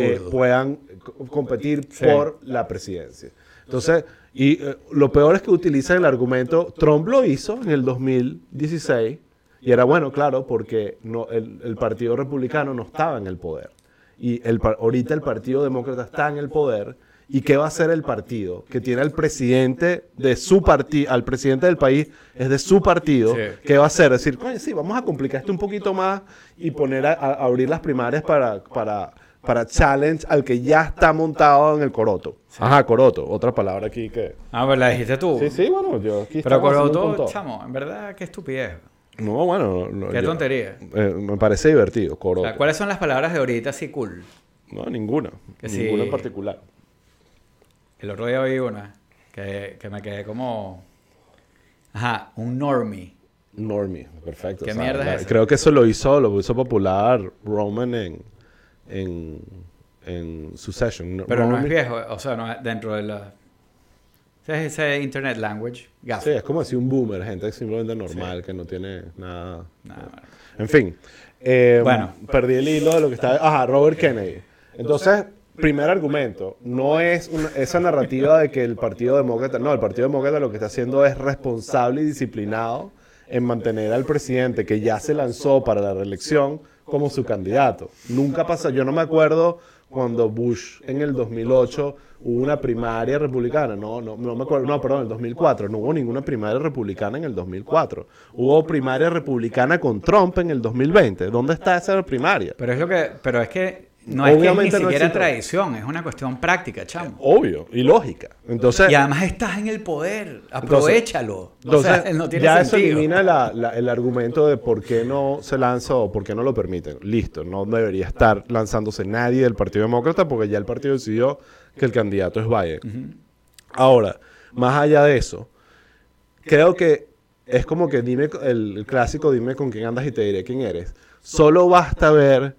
eh, puedan co- competir Sí. por la presidencia. Entonces, y eh, lo peor es que utilizan el argumento, Trump lo hizo en el 2016, y era bueno, claro, porque no, el, el Partido Republicano no estaba en el poder. Y el, ahorita el Partido Demócrata está en el poder. ¿Y qué va a hacer el partido? Que tiene al presidente de su partido, al presidente del país es de su partido. Sí. ¿Qué va a hacer? Decir, coño, sí, vamos a complicar esto un poquito más y poner a, abrir las primarias para, para, para challenge al que ya está montado en el coroto. Ajá, coroto, otra palabra aquí que... Ah, pero la dijiste tú. Sí, sí, bueno, yo aquí Pero Coroto, chamo, en verdad, qué estupidez. No, bueno, no, Qué yo- tontería. eh, me parece divertido, O coroto. sea, ¿cuáles son las palabras de ahorita así cool? No, ninguna. Que ninguna sí. en particular. El otro día oí una que, que me quedé como. Ajá, un normie. Normie, perfecto. ¿Qué o sea, mierda es eso? Creo que eso lo hizo, lo hizo popular Roman en, en, en Succession. Pero no es viejo, o sea, no es dentro de la. Es ese internet language. Gafa. Sí, es como decir un boomer, gente simplemente normal, que no tiene nada. Nada, En fin. eh, Bueno. Perdí el hilo de lo que estaba. Ajá, Robert Kennedy. Entonces, primer argumento. No es esa narrativa de que el Partido Demócrata. No, el Partido Demócrata lo que está haciendo es responsable y disciplinado en mantener al presidente que ya se lanzó para la reelección como su candidato. Nunca pasó. Yo no me acuerdo cuando Bush en el 2008 hubo una primaria republicana. No, no, no me acuerdo. No, perdón, en el 2004. No hubo ninguna primaria republicana en el 2004. Hubo primaria republicana con Trump en el 2020. ¿Dónde está esa primaria? Pero es lo que. Pero es que no es que Obviamente ni no siquiera existe. tradición, es una cuestión práctica, chamo. Obvio y lógica. Entonces, Y además estás en el poder, aprovechalo. entonces o sea, no tiene ya eso elimina la- la- el argumento de por qué no se lanza o por qué no lo permiten. Listo, no debería estar lanzándose nadie del Partido Demócrata porque ya el partido decidió que el candidato es Biden. Ahora, más allá de eso, creo que es como que dime el, el clásico dime con quién andas y te diré quién eres. Solo basta ver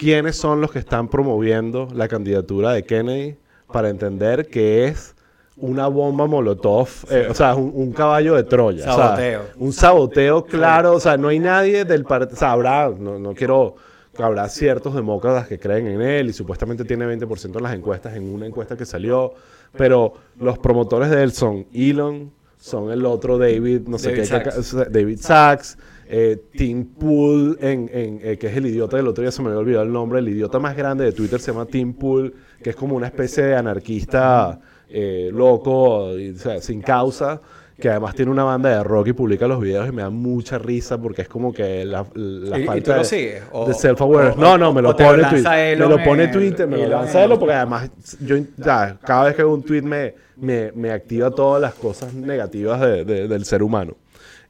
quiénes son los que están promoviendo la candidatura de Kennedy para entender que es una bomba molotov, eh, o sea, un, un caballo de Troya. o sea, Saboteo. un saboteo claro, o sea, no hay nadie del partido, o sea, habrá, no, no quiero, habrá ciertos demócratas que creen en él y supuestamente tiene 20% en las encuestas, en una encuesta que salió, pero los promotores de él son Elon, son el otro David, no sé David qué, Sachs. David Sachs, eh, Tim Pool, en, en, eh, que es el idiota del otro día, se me había olvidado el nombre, el idiota más grande de Twitter se llama Tim Pool, que es como una especie de anarquista eh, loco, y, o sea, sin causa, que además tiene una banda de rock y publica los videos y me da mucha risa porque es como que la, la ¿Y- y falta tú lo de, sigues? O- de self-awareness. No, no, me lo pone Twitter. Me lo pone Twitter, me lo lanza Elon porque además yo ya, cada vez que hago un tweet me, me, me activa todas las cosas negativas de- de- del ser humano.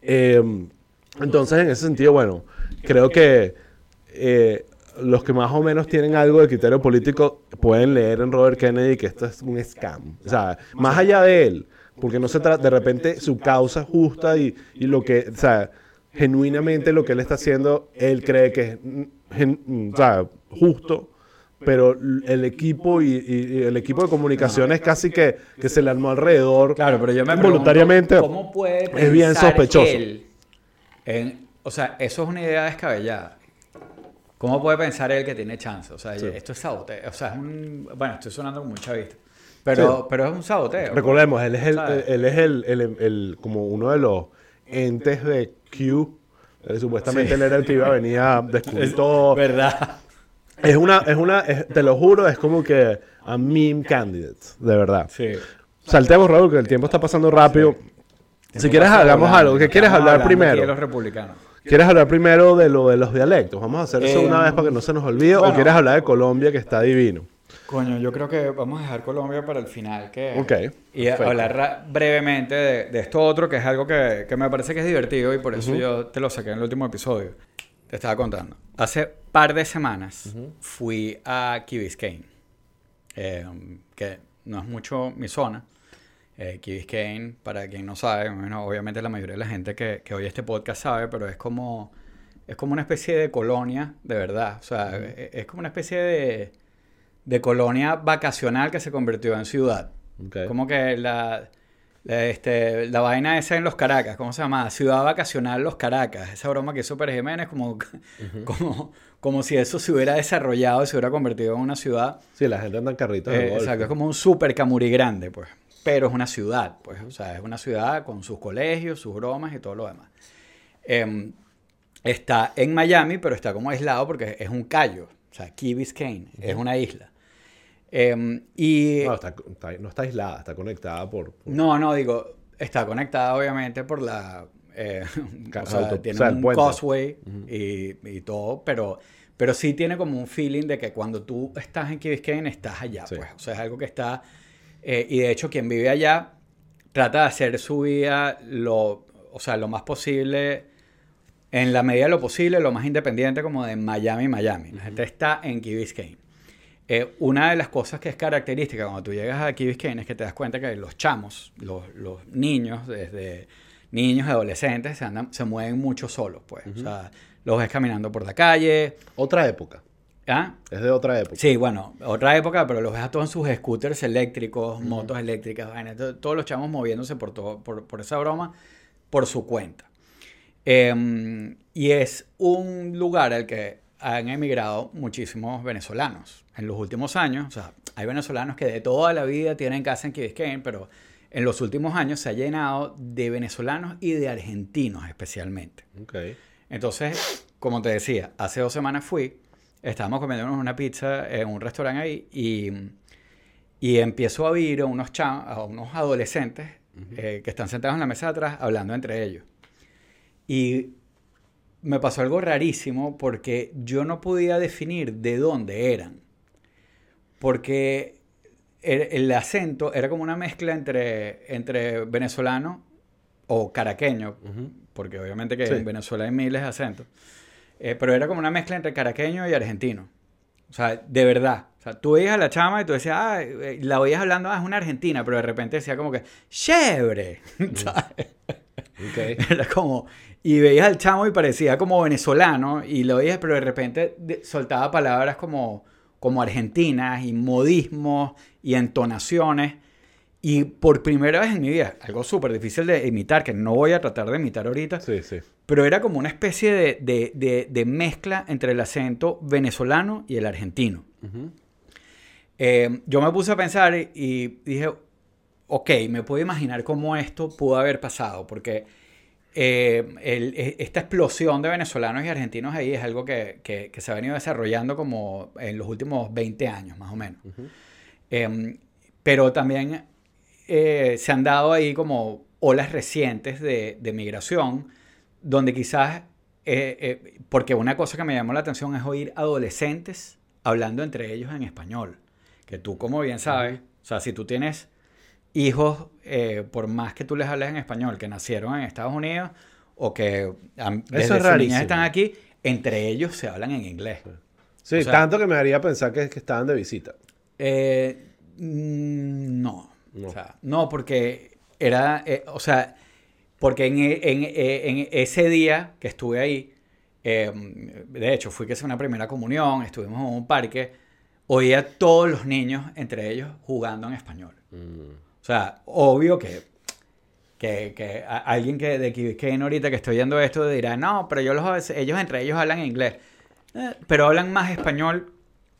Eh, entonces, en ese sentido, bueno, creo que eh, los que más o menos tienen algo de criterio político pueden leer en Robert Kennedy que esto es un scam. O sea, más allá de él, porque no se trata, de repente su causa es justa y, y lo que, o sea, genuinamente lo que él está haciendo, él cree que es gen- o sea, justo, pero el equipo y, y- el equipo de comunicaciones casi que, que se le armó alrededor Claro, pero yo me voluntariamente pregunto, ¿cómo puede es bien sospechoso. él en- o sea, eso es una idea descabellada. ¿Cómo puede pensar él que tiene chance? O sea, Sí. esto es saboteo. O sea, es un... Bueno, estoy sonando como muy chavista. Pero, Sí. pero es un saboteo. Recordemos, él es el, él es el, el- el- como uno de los entes de Q. Eh, supuestamente Sí. él era el que iba a venir a descubrir todo. ¿Verdad? Es una, es una, es- te lo juro, es como que a meme candidate, de verdad. Sí. Saltemos, Raúl, que el tiempo está pasando rápido. Si quieres, hagamos algo. ¿Qué quieres hablar primero? de los republicanos. ¿Quieres hablar primero de lo de los dialectos? Vamos a hacer eso Eh, una vez para que no se nos olvide. ¿O bueno. quieres hablar de Colombia, que está divino? Coño, yo creo que vamos a dejar Colombia para el final. Que, Ok, Y perfecto. hablar brevemente de, de esto otro, que es algo que, que me parece que es divertido y por eso yo te lo saqué en el último episodio. Te estaba contando. Hace par de semanas fui a Key Biscayne, eh, que no es mucho mi zona. Eh, Key Biscayne, para quien no sabe, bueno, obviamente la mayoría de la gente que, que oye este podcast sabe, pero es como, es como una especie de colonia, de verdad. O sea, e- es como una especie de, de colonia vacacional que se convirtió en ciudad. Ok. Como que la, la, este, la vaina esa en los Caracas, ¿cómo se llama? Ciudad vacacional Los Caracas. Esa broma que hizo Pérez Jiménez, como, como, como si eso se hubiera desarrollado y se hubiera convertido en una ciudad. Sí, la gente anda en carritos de Eh, exacto, es como un super Camuri grande, pues. Pero es una ciudad, pues. O sea, es una ciudad con sus colegios, sus bromas y todo lo demás. Em, está en Miami, pero está como aislado porque es un callo. O sea, Key Biscayne es una isla. Em, y No, está, está- no está aislada, está conectada por... por- no, no, digo, está conectada obviamente por la... eh, o sea, tiene o sea, un puente. causeway y, y todo, pero, pero sí tiene como un feeling de que cuando tú estás en Key Biscayne estás allá, Sí. pues. O sea, es algo que está... eh, y de hecho, quien vive allá trata de hacer su vida lo, o sea, lo más posible, en la medida de lo posible, lo más independiente como de Miami, Miami. La gente está en Key Biscayne. eh, una de las cosas que es característica cuando tú llegas a Key Biscayne es que te das cuenta que los chamos, los, los niños, desde niños adolescentes, se, andan, se mueven mucho solos, pues. O sea, los ves caminando por la calle. Otra época. ¿Ah? Es de otra época. Sí, bueno, otra época, pero los ves a todos en sus scooters eléctricos, motos eléctricas, vainas, to- todos los chamos moviéndose por, todo, por, por esa broma por su cuenta. Em, y es un lugar al que han emigrado muchísimos venezolanos en los últimos años. O sea, hay venezolanos que de toda la vida tienen casa en Key Biscayne, pero en los últimos años se ha llenado de venezolanos y de argentinos especialmente. Ok. Entonces, como te decía, hace dos semanas fui, estábamos comiéndonos una pizza en un restaurante ahí y, y empiezo a oír a unos, cha- a unos adolescentes eh, que están sentados en la mesa de atrás hablando entre ellos. Y me pasó algo rarísimo porque yo no podía definir de dónde eran. Porque el, el acento era como una mezcla entre, entre venezolano o caraqueño, porque obviamente que Sí. en Venezuela hay miles de acentos, eh, pero era como una mezcla entre caraqueño y argentino. O sea, de verdad. O sea, tú veías a la chama y tú decías, ah, eh, la oías hablando, ah, es una argentina, pero de repente decía como que, chévere. ¿sabes? Ok. Era como, y veías al chamo y parecía como venezolano, y lo veías, pero de repente soltaba palabras como, como argentinas, y modismos, y entonaciones. Y por primera vez en mi vida, algo súper difícil de imitar, que no voy a tratar de imitar ahorita, Sí, sí. Pero era como una especie de, de- de- de mezcla entre el acento venezolano y el argentino. Eh, yo me puse a pensar y- dije, ok, me puedo imaginar cómo esto pudo haber pasado, porque eh, el- e- esta explosión de venezolanos y argentinos ahí es algo que, que- que se ha venido desarrollando como en los últimos 20 años, más o menos. Eh, pero también eh, se han dado ahí como olas recientes de, de migración, donde quizás, eh, eh, porque una cosa que me llamó la atención es oír adolescentes hablando entre ellos en español, que tú como bien sabes, o sea, si tú tienes hijos, eh, por más que tú les hables en español, que nacieron en Estados Unidos o que desde es niñez rarísimo. están aquí, entre ellos se hablan en inglés. Sí, O sea- tanto que me haría pensar que, que estaban de visita. Eh, mm, no. No. O sea, no, porque era, eh, o sea, porque en, e- en- en ese día que estuve ahí, eh, de hecho, fui que hice una primera comunión, estuvimos en un parque, oía a todos los niños, entre ellos, jugando en español. O sea, obvio que, que, que a- alguien que de Biscayne ahorita que estoy oyendo esto dirá, no, pero yo los, ellos entre ellos hablan inglés. Eh, pero hablan más español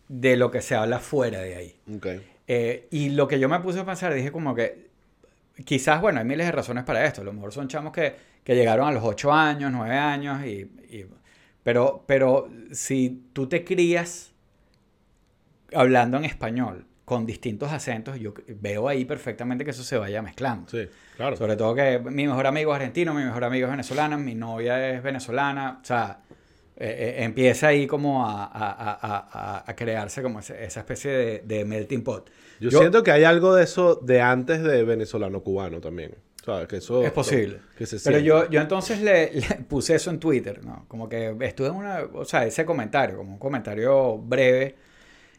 de lo que se habla fuera de ahí. Ok. Eh, y lo que yo me puse a pensar, dije como que quizás, bueno, hay miles de razones para esto. A lo mejor son chamos que, que llegaron a los 8 años, 9 años, y, y- pero, pero si tú te crías hablando en español con distintos acentos, yo veo ahí perfectamente que eso se vaya mezclando. Sí, claro. Sobre todo que mi mejor amigo es argentino, mi mejor amigo es venezolano, mi novia es venezolana. O sea, eh, eh, empieza ahí como a, a- a- a- crearse como esa especie de, de melting pot. Yo, Yo- siento que hay algo de eso de antes de venezolano-cubano también. ¿Sabes? Que eso... Es posible. que se Pero yo, yo entonces le, le puse eso en Twitter, ¿no? Como que estuve en una, o sea, ese comentario, como un comentario breve,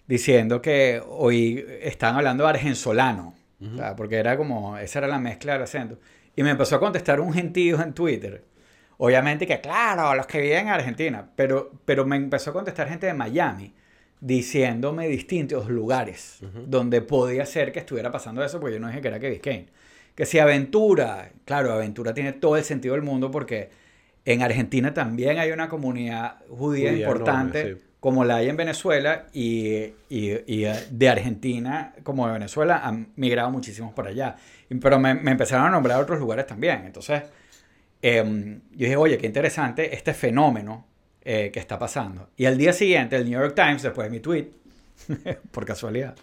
diciendo que hoy están hablando argensolano, o sea, porque era como, esa era la mezcla del acento. Y me empezó a contestar un gentío en Twitter. Obviamente que, claro, los que viven en Argentina, pero, pero me empezó a contestar gente de Miami diciéndome distintos lugares donde podía ser que estuviera pasando eso, porque yo no dije que era que Biscayne. Que si Aventura, claro, Aventura tiene todo el sentido del mundo porque en Argentina también hay una comunidad judía, Judía importante, enorme, sí. como la hay en Venezuela, y, y- y, eh, de Argentina como de Venezuela han migrado muchísimos por allá. Pero me, me empezaron a nombrar otros lugares también. Entonces, em, yo dije, oye, qué interesante este fenómeno eh, que está pasando. Y al día siguiente, el New York Times, después de mi tweet, por casualidad,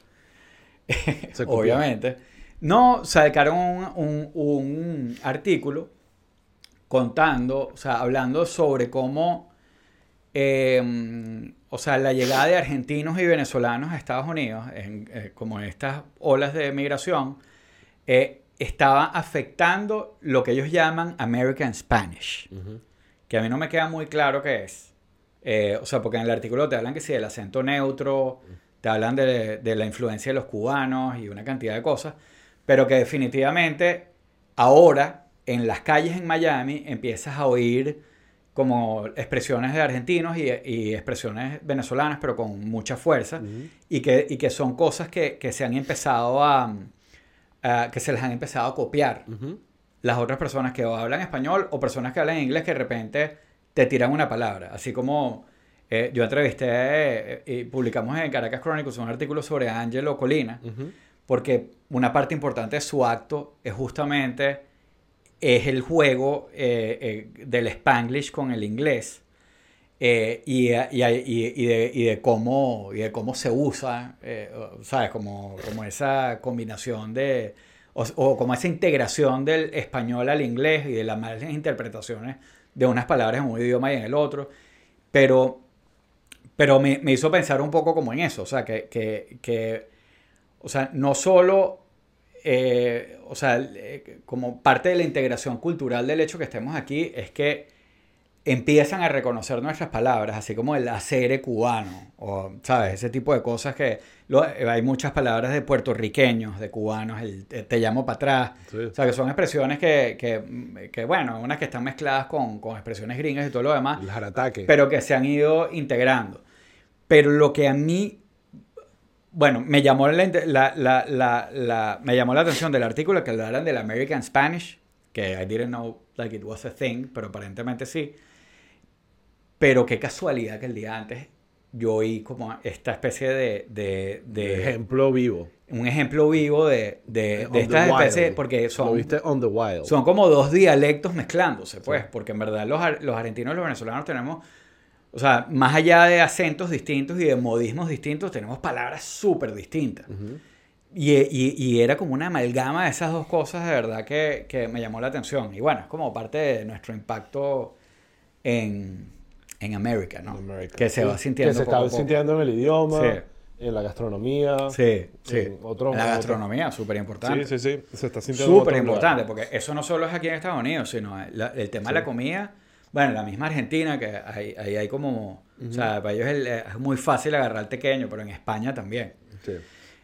obviamente, no sacaron un, un- un artículo contando, o sea, hablando sobre cómo, eh, o sea, la llegada de argentinos y venezolanos a Estados Unidos, en, eh, como en estas olas de migración, eh, estaba afectando lo que ellos llaman American Spanish, Ujú. que a mí no me queda muy claro qué es. Eh, o sea, porque en el artículo te hablan que si el acento neutro, te hablan de, de la influencia de los cubanos y una cantidad de cosas, pero que definitivamente ahora en las calles en Miami empiezas a oír como expresiones de argentinos y, y expresiones venezolanas, pero con mucha fuerza, y, que, y que son cosas que, que se han empezado a, a, que se les han empezado a copiar. Las otras personas que o hablan español o personas que hablan inglés que de repente te tiran una palabra, así como eh, yo entrevisté eh, y publicamos en Caracas Chronicles un artículo sobre Angelo Colina, porque una parte importante de su acto es justamente es el juego eh, eh, del spanglish con el inglés eh, y, y, y, de, y, de, cómo, y de cómo se usa, ¿sabes? Como, como esa combinación de, o, o, como esa integración del español al inglés y de las malas interpretaciones de unas palabras en un idioma y en el otro. Pero, pero me, me hizo pensar un poco como en eso, o sea, que, que, que o sea, no solo eh, o sea, eh, como parte de la integración cultural del hecho que estemos aquí, es que empiezan a reconocer nuestras palabras, así como el hacer cubano, o, ¿sabes? Ese tipo de cosas que lo, hay muchas palabras de puertorriqueños, de cubanos, el te, llamo para atrás, sí. o sea, que son expresiones que, que, que, bueno, unas que están mezcladas con, con, expresiones gringas y todo lo demás, pero que se han ido integrando. Pero lo que a mí bueno, me llamó la, la, la, me llamó la atención del artículo que hablaran del American Spanish, que I didn't know like it was a thing, pero aparentemente sí. Pero qué casualidad que el día antes yo oí como esta especie de... de, de ejemplo vivo. Un ejemplo vivo de, de, de estas especies, porque son... Lo viste on the wild. Son como dos dialectos mezclándose, pues, sí. porque en verdad los, los argentinos y los venezolanos tenemos o sea, más allá de acentos distintos y de modismos distintos, tenemos palabras súper distintas. Uh -huh. y, y, y, era como una amalgama de esas dos cosas de verdad que, que, me llamó la atención. Y bueno, es como parte de nuestro impacto en, en América, ¿no? America. Que se va sintiendo. Que se está sintiendo en el idioma. Sí. En la gastronomía. Sí, sí. En otro, la gastronomía, súper importante. Sí, sí, sí. Se está sintiendo Súper importante, porque eso no solo es aquí en Estados Unidos, sino el, el tema sí. de la comida bueno, la misma Argentina, que ahí hay, hay, como, uh -huh. o sea, para ellos es, es, muy fácil agarrar el pequeño, pero en España también. Sí.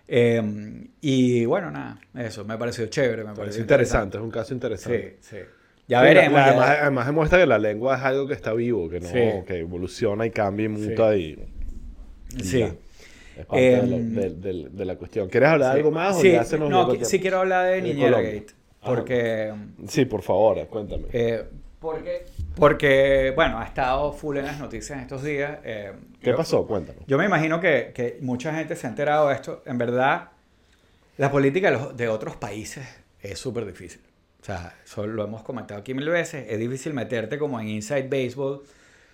Eh, y bueno, nada, eso me pareció chévere, me pareció interesante, interesante, es un caso interesante. Sí, sí. Ya sí, veremos. La, ya... Además, además, demuestra que la lengua es algo que está vivo, que no, sí. que evoluciona y cambia y muta y, Sí. Es parte eh, de, la, de, de, de, la, cuestión. ¿Quieres hablar de algo más? O ya se nos no, sí quiero hablar de Niñera Gate. Porque. Sí, por favor, cuéntame. Eh, porque, porque, bueno, ha estado full en las noticias en estos días. Eh, ¿Qué yo, pasó? Cuéntanos. Yo me imagino que, que, mucha gente se ha enterado de esto. En verdad, la política de, los, de otros países es súper difícil. O sea, eso lo hemos comentado aquí mil veces. Es difícil meterte como en Inside Baseball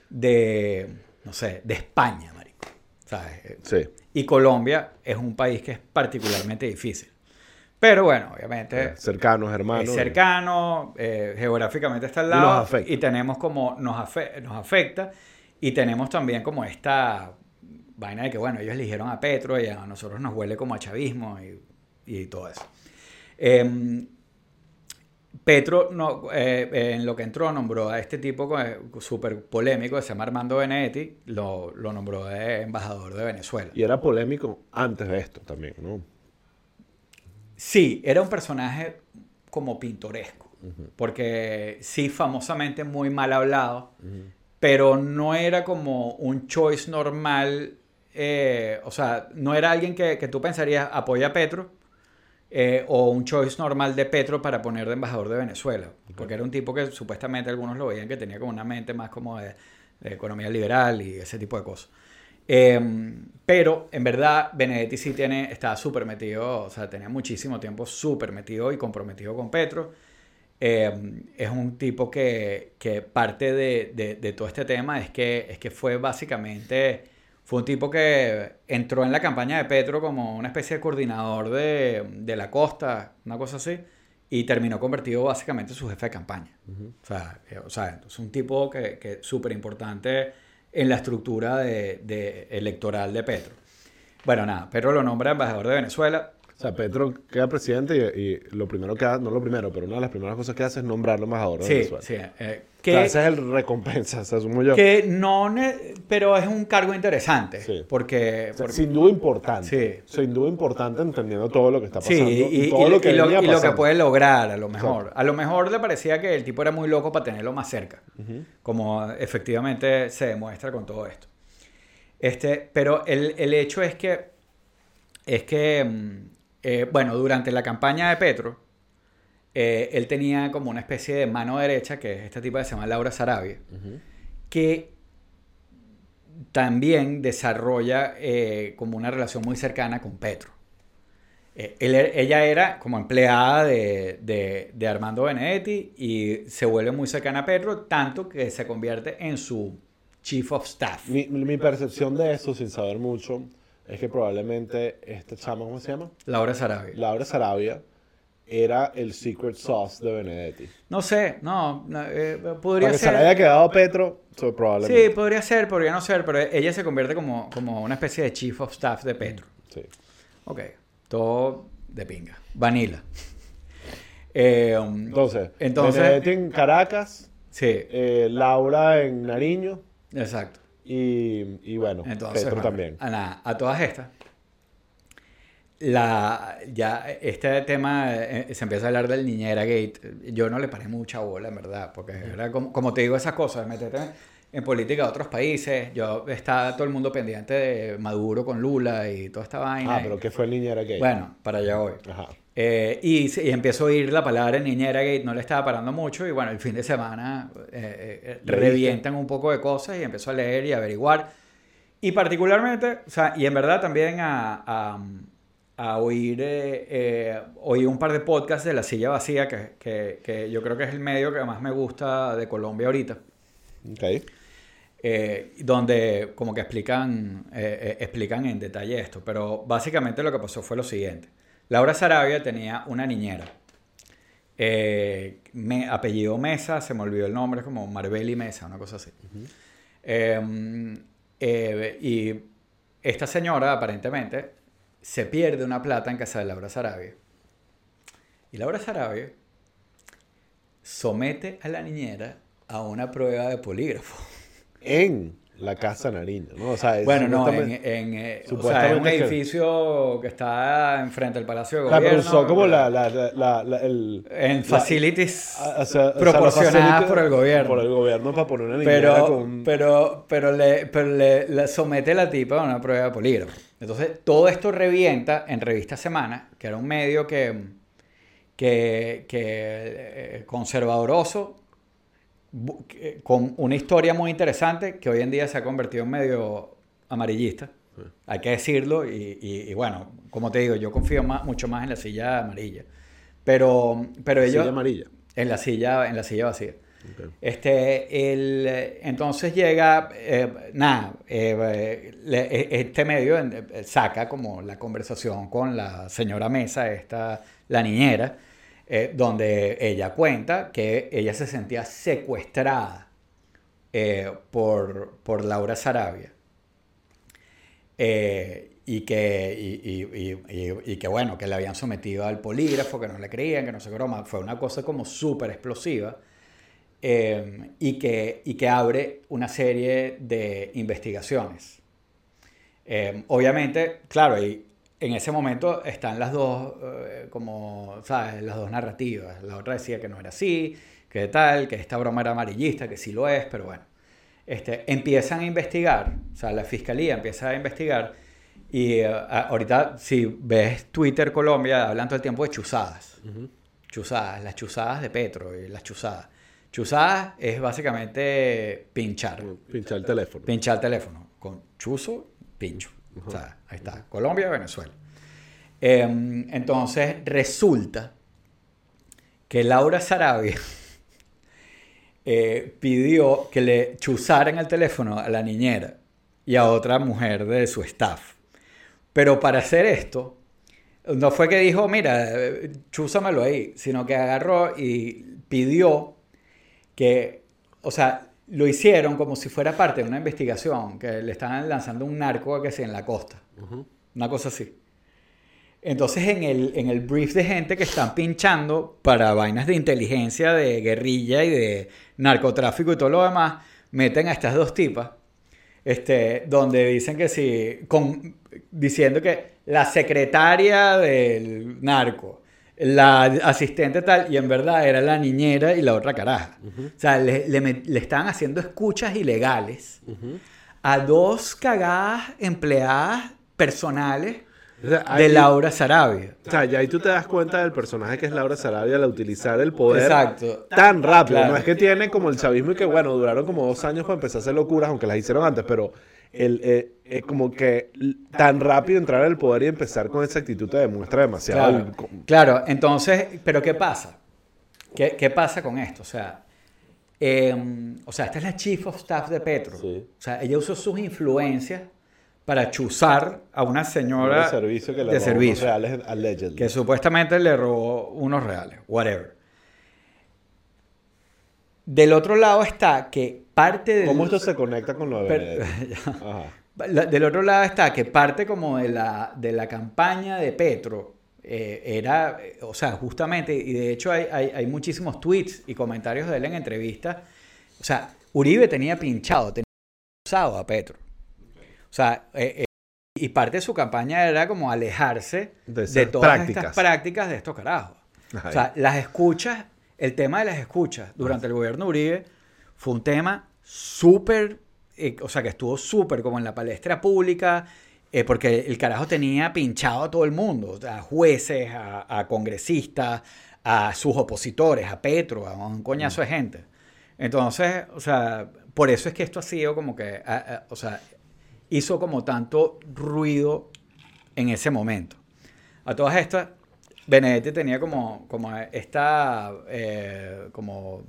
de, no sé, de España, marico. ¿Sabes? Sí. Y Colombia es un país que es particularmente difícil. Pero bueno, obviamente. Eh, cercanos, hermanos. Es cercano, eh, geográficamente está al lado. Y, y tenemos como. Nos, afe nos afecta. Y tenemos también como esta vaina de que, bueno, ellos eligieron a Petro y a nosotros nos huele como a chavismo y, y todo eso. Eh, Petro, no, eh, en lo que entró, nombró a este tipo súper polémico, que se llama Armando Benedetti, lo, lo nombró de embajador de Venezuela. Y era polémico antes de esto también, ¿no? Sí, era un personaje como pintoresco, uh -huh. porque sí, famosamente muy mal hablado, uh -huh. pero no era como un choice normal, eh, o sea, no era alguien que, que tú pensarías apoya a Petro, eh, o un choice normal de Petro para poner de embajador de Venezuela, porque era un tipo que supuestamente algunos lo veían que tenía como una mente más como de, de economía liberal y ese tipo de cosas. Eh, pero en verdad Benedetti sí tiene, estaba súper metido, o sea, tenía muchísimo tiempo súper metido y comprometido con Petro. Eh, es un tipo que, que parte de, de, de, todo este tema es que, es que fue básicamente, fue un tipo que entró en la campaña de Petro como una especie de coordinador de, de la costa, una cosa así, y terminó convertido básicamente en su jefe de campaña. Uh -huh. o, sea, eh, o sea, es un tipo que, que súper importante en la estructura de, de electoral de Petro. Bueno, nada, Petro lo nombra embajador de Venezuela. O sea, Petro queda presidente y, y lo primero que hace, no lo primero, pero una de las primeras cosas que hace es nombrarlo embajador de Sí, Venezuela. sí. eh, O sea, que, ese es el recompensa, se asumo yo. que no... Pero es un cargo interesante. Sí. Porque... O sea, porque- sin duda importante. Sí. Sin duda importante entendiendo todo lo que está Sí, pasando. y, todo y- lo que lo, venía y lo que puede lograr, a lo mejor. A lo mejor le parecía que el tipo era muy loco para tenerlo más cerca, como efectivamente se demuestra con todo esto. Este, pero el, el hecho es que, es que mm, eh, bueno, durante la campaña de Petro, eh, él tenía como una especie de mano derecha, que es esta tipa que se llama Laura Sarabia, que también desarrolla eh, como una relación muy cercana con Petro. Eh, él er- ella era como empleada de, de- de Armando Benedetti y se vuelve muy cercana a Petro, tanto que se convierte en su chief of staff. Mi, mi percepción de eso, sin saber mucho, es que probablemente esta chama, ¿cómo se llama? Laura Sarabia. Laura Sarabia era el secret sauce de Benedetti. No sé, no, no, eh, podría Para que se le ser. haya quedado Petro, so, probablemente. Sí, podría ser, podría no ser, pero ella se convierte como, como una especie de chief of staff de Petro. Sí. Ok, todo de pinga. Vanilla. Eh, um, Entonces, Entonces- Benedetti en Caracas, sí, eh, Laura en Nariño exacto. Y, y bueno, Entonces, Petro bueno, también. A, nada, a todas estas, la, ya este tema eh, se empieza a hablar del Niñera Gate. Yo no le paré mucha bola, en verdad, porque era como, como te digo, esas cosas, meterte en política de otros países. Yo estaba todo el mundo pendiente de Maduro con Lula y toda esta vaina. Ah, pero ¿qué fue el niñera gay? Bueno, para allá voy. Ajá. Eh, y, y empiezo a oír la palabra Niñera Gate, no le estaba parando mucho y bueno, el fin de semana eh, eh, eh, revientan un poco de cosas y empiezo a leer y averiguar. Y particularmente, o sea, y en verdad también a, a, a oír, eh, oí un par de podcasts de La Silla Vacía, que, que, que yo creo que es el medio que más me gusta de Colombia ahorita. Ok. Eh, donde como que explican, eh, eh, explican en detalle esto. Pero básicamente lo que pasó fue lo siguiente. Laura Sarabia tenía una niñera. Eh, me, apellido Mesa, se me olvidó el nombre, como Marbeli Mesa, una cosa así. Eh, y esta señora aparentemente se pierde una plata en casa de Laura Sarabia. Y Laura Sarabia somete a la niñera a una prueba de polígrafo. En la Casa Nariño, ¿no? O sea, es Bueno, no, en, en, eh, o sea, es un Supuestamente que- edificio que está enfrente del Palacio de Claro, pero Gobierno. como la, la, la, la- la- el... En facilities o sea, proporcionadas por el gobierno. Por el gobierno para poner una pero, con... pero, pero, le, pero le, le somete a la tipa a una prueba de polígrafo. Entonces, todo esto revienta en Revista Semana, que era un medio que, que, que eh, conservadoroso, con una historia muy interesante que hoy en día se ha convertido en medio amarillista. Hay que decirlo. Y, y- y bueno, como te digo, yo confío más, mucho más en la silla amarilla. Pero, pero ellos... Silla amarilla. En la silla, en la silla vacía. Ok. Este, el, entonces llega, eh, nada, eh, le- eh, este medio saca como la conversación con la señora Mesa, esta, la niñera, eh, donde ella cuenta que ella se sentía secuestrada eh, por, por Laura Sarabia. Eh, y que, y, que bueno, que le habían sometido al polígrafo, que no le creían, que no qué broma. Fue una cosa como súper explosiva. y, que, y que abre una serie de investigaciones. Obviamente, claro, y en ese momento están las dos, eh, como, ¿sabes? Las dos narrativas. La otra decía que no era así, que tal, que esta broma era amarillista, que sí lo es, pero bueno. Este, empiezan a investigar, o sea, la fiscalía empieza a investigar y a- ahorita si ves Twitter Colombia hablan todo el tiempo de chuzadas. Chuzadas, las chuzadas de Petro y las chuzadas. Chuzadas es básicamente pinchar. Pinchar el teléfono. Pinchar el teléfono. Con chuzo, pincho. O sea, ahí está. Colombia, Venezuela. Em, entonces, resulta que Laura Sarabia eh, pidió que le chuzaran el teléfono a la niñera y a otra mujer de su staff. Pero para hacer esto, no fue que dijo, mira, chúzamelo ahí, sino que agarró y pidió que, o sea, lo hicieron como si fuera parte de una investigación, que le estaban lanzando un narco que sea en la costa. Una cosa así. Entonces en el, en el brief de gente que están pinchando para vainas de inteligencia, de guerrilla y de narcotráfico y todo lo demás, meten a estas dos tipas, este, donde dicen que sí, con, diciendo que la secretaria del narco, la asistente tal, y en verdad era la niñera y la otra caraja. O sea, le, le, le estaban haciendo escuchas ilegales a dos cagadas empleadas personales O sea, de Laura Sarabia. O sea, ya ahí tú te das cuenta del personaje que es Laura Sarabia al utilizar el poder Exacto. tan rápido. Claro. No es que tiene como el chavismo y que, bueno, duraron como dos años para empezar a hacer locuras, aunque las hicieron antes, pero el, eh, es como que tan rápido entrar al poder y empezar con esa actitud te demuestra demasiado. Claro, entonces, pero ¿qué pasa? ¿Qué, qué pasa con esto? O sea, em, o sea, esta es la Chief of Staff de Petro. Sí. O sea, ella usó sus influencias para chuzar a una señora de servicio que le de robó servicio, unos reales allegedly. que supuestamente le robó unos reales, whatever. Del otro lado está que parte del... ¿Cómo esto se conecta con lo de? Ajá. Del otro lado está que parte como de la, de la campaña de Petro eh, era, eh, o sea, justamente, y de hecho hay, hay, hay muchísimos tweets y comentarios de él en entrevistas, o sea, Uribe tenía pinchado, tenía usado a Petro. O sea, eh, eh, y parte de su campaña era como alejarse De de, todas prácticas. estas prácticas de estos carajos. O sea, las escuchas, el tema de las escuchas durante el gobierno de Uribe fue un tema súper, eh, o sea, que estuvo súper como en la palestra pública, eh, porque el carajo tenía pinchado a todo el mundo, a jueces, a, a congresistas, a sus opositores, a Petro, a un coñazo de gente. Entonces, o sea, por eso es que esto ha sido como que, a- a- o sea, hizo como tanto ruido en ese momento. A todas estas, Benedetti tenía como, como esta, eh, como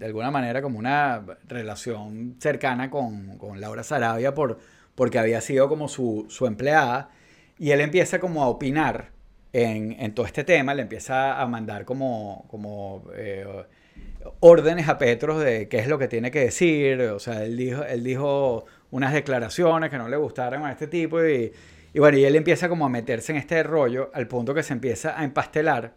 de alguna manera, como una relación cercana con, con Laura Sarabia por, porque había sido como su, su empleada. Y él empieza como a opinar en, todo este tema, le empieza a mandar como, como eh, órdenes a Petro de qué es lo que tiene que decir. O sea, él dijo, él dijo unas declaraciones que no le gustaron a este tipo y, y bueno, y él empieza como a meterse en este rollo al punto que se empieza a empastelar.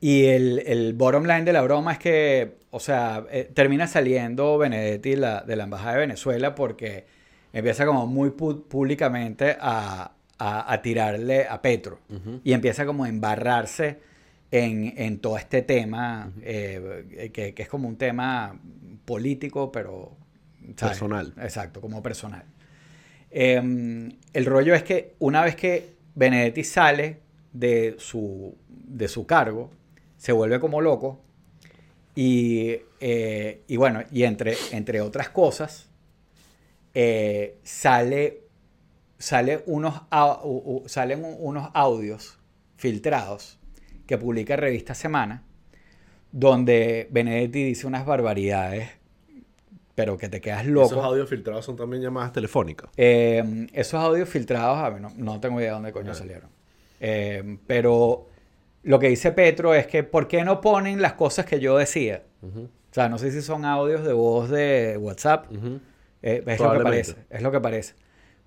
Y el, el bottom line de la broma es que, o sea, eh, termina saliendo Benedetti la- de la Embajada de Venezuela porque empieza como muy públicamente a, a- a tirarle a Petro. Y empieza como a embarrarse en, en todo este tema, eh, que, que es como un tema político, pero... ¿sabes? Personal. Exacto, como personal. Eh, el rollo es que una vez que Benedetti sale de su, de su cargo, se vuelve como loco y, eh, y bueno, y entre, entre otras cosas, eh, sale, sale unos, au- u- u- salen un- unos audios filtrados que publica Revista Semana, donde Benedetti dice unas barbaridades, pero que te quedas loco. Esos audios filtrados son también llamadas telefónicas. Eh, esos audios filtrados, a ver, no, no tengo idea de dónde coño salieron. Pero lo que dice Petro es que, ¿por qué no ponen las cosas que yo decía? O sea, no sé si son audios de voz de WhatsApp. Eh, es lo que parece, es lo que parece.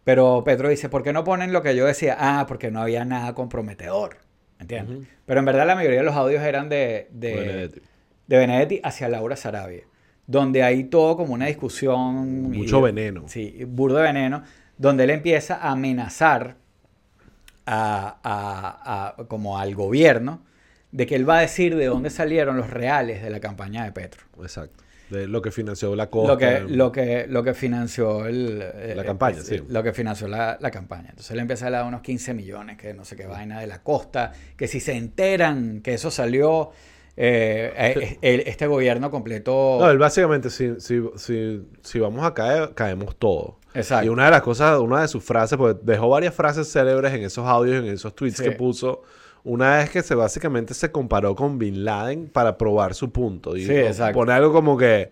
Pero Petro dice, ¿por qué no ponen lo que yo decía? Ah, porque no había nada comprometedor. ¿Entiendes? Pero en verdad la mayoría de los audios eran de, de, Benedetti. de Benedetti hacia Laura Sarabia. Donde hay todo como una discusión. Mucho y- veneno. Sí, burdo de veneno. Donde él empieza a amenazar a, a- a- como al gobierno de que él va a decir de dónde salieron los reales de la campaña de Petro. Exacto. De lo que financió la costa. Lo que, lo que, lo que financió el, eh, La campaña, eh, sí. Lo que financió la, la campaña. Entonces él empieza a dar unos 15 millones, que no sé qué vaina de la costa, que si se enteran que eso salió, eh, eh, este gobierno completó... No, él básicamente, si, si, si, si vamos a caer, caemos todos. Exacto. Y una de las cosas, una de sus frases, porque dejó varias frases célebres en esos audios, en esos tweets Sí. que puso. Una vez que se básicamente se comparó con Bin Laden para probar su punto. Y Sí, exacto. Pone algo como que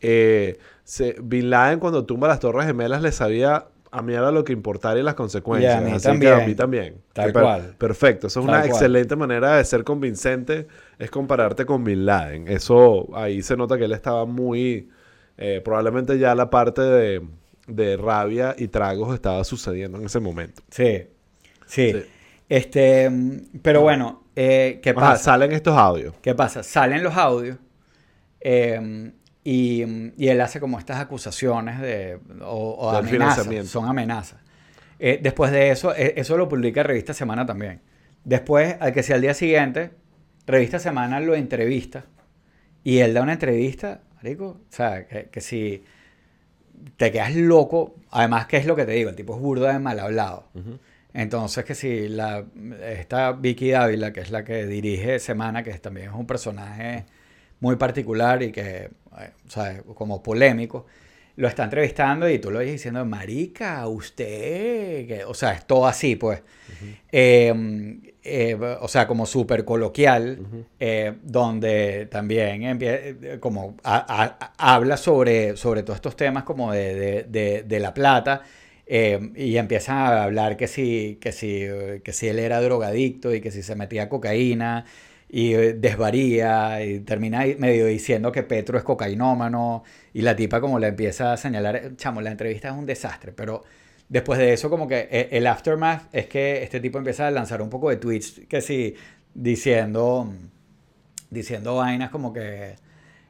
eh, se- Bin Laden cuando tumba las Torres Gemelas le sabía a mí era lo que importara y las consecuencias. Y a mí Así también. que a mí también. Tal Per- cual. Perfecto. Eso es Tal una cual. excelente manera de ser convincente, es compararte con Bin Laden. Eso ahí se nota que él estaba muy... eh, probablemente ya la parte de, de rabia y tragos estaba sucediendo en ese momento. Sí, sí. Sí. Este, pero bueno, eh, ¿qué Ajá, pasa? salen estos audios. ¿Qué pasa? Salen los audios eh, y, y él hace como estas acusaciones de, o, amenazas. Son amenazas. Eh, después de eso, eh, eso lo publica Revista Semana también. Después, al que sea el día siguiente, Revista Semana lo entrevista y él da una entrevista, marico, o sea, que, que si te quedas loco, además, ¿qué es lo que te digo? El tipo es burdo de mal hablado. Entonces, que si la, esta Vicky Dávila, que es la que dirige Semana, que también es un personaje muy particular y que, eh, o sea, como polémico, lo está entrevistando y tú lo ves diciendo, marica, usted, que, o sea, es todo así, pues. Eh, eh, o sea, como súper coloquial, eh, donde también eh, como a- a- habla sobre, sobre todos estos temas como de, de- de- de la plata. eh, y empiezan a hablar que si, que, si, que si él era drogadicto y que si se metía cocaína y desvaría y termina medio diciendo que Petro es cocainómano y la tipa como le empieza a señalar, chamo, la entrevista es un desastre, pero después de eso como que eh, el aftermath es que este tipo empieza a lanzar un poco de tweets que sí, diciendo, diciendo vainas como que,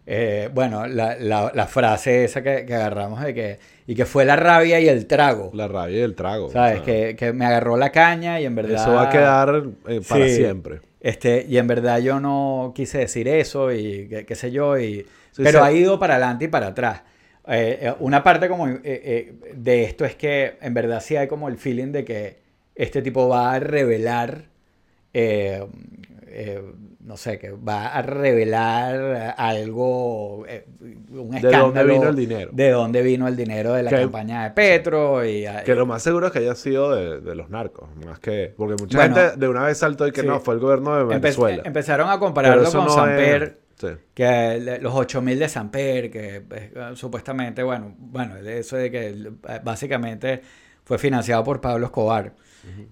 eh, bueno, la, la- la frase esa que, que agarramos de que, y que fue la rabia y el trago. La rabia y el trago. ¿Sabes? o sea, que, que me agarró la caña y en verdad... Eso va a quedar eh, para Sí. siempre. Este, y en verdad yo no quise decir eso y qué, qué sé yo, y, Sí, pero sí. ha ido para adelante y para atrás. Eh, eh, una parte como eh, eh, de esto es que en verdad sí hay como el feeling de que este tipo va a revelar, no sé, que va a revelar algo, un ¿De escándalo. dónde vino el dinero? De dónde vino el dinero de la Que- campaña de Petro. Y, Que lo más seguro es que haya sido de, de los narcos. Más que. Porque mucha Bueno, gente de una vez saltó y que sí. no, fue el gobierno de Empe- Venezuela. empezaron a compararlo con no Samper. es- sí. que le- los 8000 de Samper, que eh, supuestamente, bueno, bueno, eso de que eh, básicamente fue financiado por Pablo Escobar.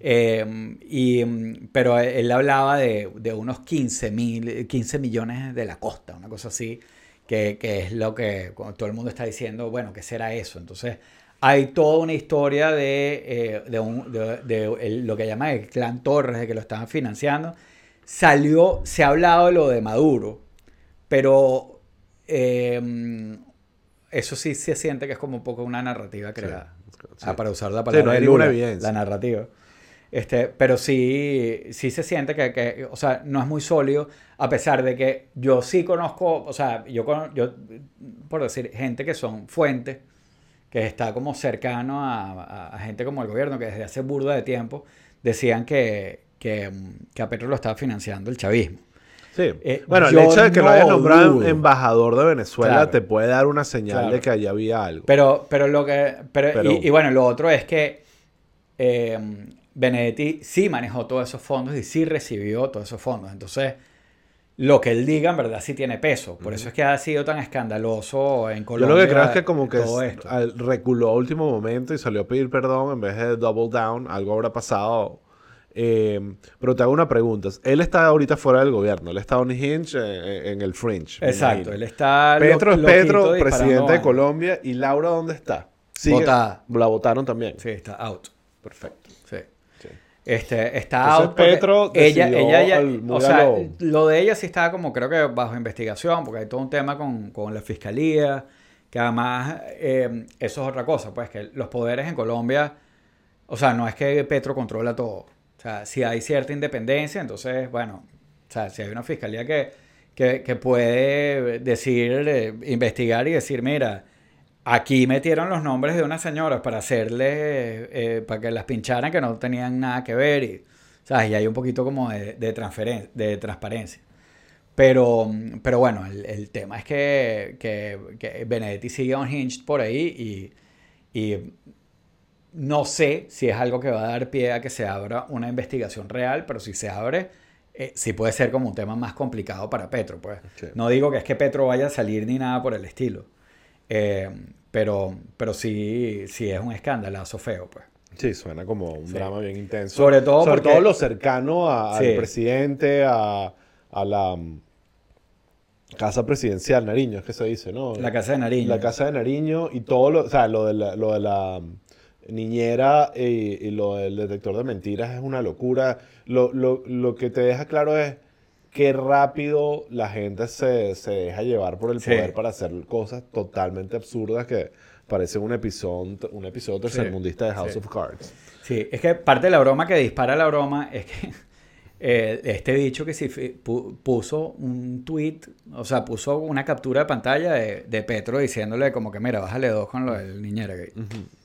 Eh, y, mm, pero él hablaba de, de unos 15, mil, 15 millones de la costa, una cosa así, que, que es lo que todo el mundo está diciendo, bueno, ¿qué será eso? Entonces, hay toda una historia de, eh, de, un- de- de lo que llama el clan Torres, de que lo estaban financiando. Salió, se ha hablado de lo de Maduro, pero eh, eso sí se siente que es como un poco una narrativa creada. sí. Ah, para usar la Sí, palabra no hay de Lula, evidencia. la narrativa. Este, pero sí, sí se siente que, que, o sea, no es muy sólido, a pesar de que yo sí conozco, o sea, yo, yo por decir, gente que son fuentes, que está como cercano a, a- a gente como el gobierno, que desde hace burda de tiempo decían que, que, que a Petro lo estaba financiando el chavismo. Sí. Eh, bueno, el yo hecho de que lo no hayan nombrado dudo. embajador de Venezuela Claro. te puede dar una señal Claro. de que allí había algo. Pero, pero lo que. Pero, Pero- y, y bueno, lo otro es que eh, Benedetti sí manejó todos esos fondos y sí recibió todos esos fondos. Entonces, lo que él diga, en verdad, sí tiene peso. Por eso es que ha sido tan escandaloso en Yo Colombia. lo que creo es que como que todo es- reculó a último momento y salió a pedir perdón en vez de double down. Algo habrá pasado. Eh, pero te hago una pregunta. Él está ahorita fuera del gobierno. Él está on hinge eh, en el fringe. Exacto, él está. Petro es Petro, presidente de. Colombia. ¿Y Laura dónde está? Votada. La votaron también. Sí, está out. Perfecto. Sí. Sí. Este, está Entonces, out Petro ella, ella al- muy o sea, lo- lo de ella sí estaba como creo que bajo investigación, porque hay todo un tema con, con la fiscalía, que además eh, eso es otra cosa, pues que los poderes en Colombia, o sea, no es que Petro controla todo, o sea, si hay cierta independencia, entonces, bueno, o sea, si hay una fiscalía que, que, puede decir, eh, investigar y decir, mira, Aquí metieron los nombres de unas señoras para hacerle, eh, para que las pincharan que no tenían nada que ver. Y, ¿sabes? y hay un poquito como de, de, transferen- de transparencia. Pero, pero bueno, el, el tema es que, que, que Benedetti sigue unhinged por ahí y, y no sé si es algo que va a dar pie a que se abra una investigación real, pero si se abre, eh, sí puede ser como un tema más complicado para Petro. Pues. Sí. No digo que es que Petro vaya a salir ni nada por el estilo. Eh, pero, pero sí, sí es un escandalazo feo, pues. Sí, suena como un Sí. drama bien intenso. Sobre todo Sobre porque- todo lo cercano a- Sí. al presidente, a, a la mm, casa presidencial, Nariño, es que se dice, ¿no? La casa de Nariño. La casa de Nariño y todo lo, o sea, lo de la, lo de la mm, niñera y, y lo del detector de mentiras es una locura. Lo, lo- lo que te deja claro es qué rápido la gente se, se deja llevar por el Sí. poder para hacer cosas totalmente absurdas que parecen un episodio, un episodio tercermundista de House Sí. of Cards. Sí, es que parte de la broma que dispara la broma es que eh, este bicho que si puso un tweet, o sea, puso una captura de pantalla de, de Petro diciéndole como que mira, bájale dos con lo del niñera gay.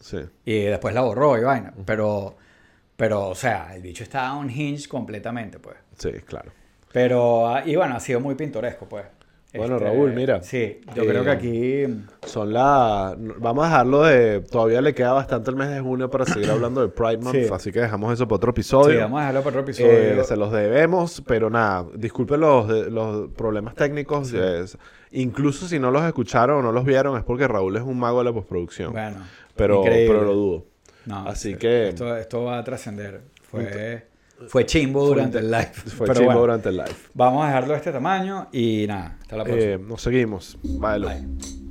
Sí. Y después la borró y vaina. Pero, pero, o sea, el bicho está on hinge completamente, pues. Sí, claro. Pero, ah, y bueno, ha sido muy pintoresco, pues. Bueno, Raúl, mira. Sí, yo Eh, creo que aquí... Son las... Vamos a dejarlo de... Todavía le queda bastante el mes de junio para seguir hablando de Pride Month, Sí. así que dejamos eso para otro episodio. Sí, vamos a dejarlo para otro episodio. Eh, se los debemos, pero nada, disculpen los, los problemas técnicos. es- incluso si no los escucharon o no los vieron, es porque Raúl es un mago de la postproducción. Bueno, pero, increíble. pero lo dudo. No, Así sí, que- Esto, esto va a trascender. Fue, fue chimbo durante el live. Fue Pero chimbo bueno, durante el live. Vamos a dejarlo de este tamaño y nada, hasta la próxima. Eh, nos seguimos. Bye, Lu. Bye.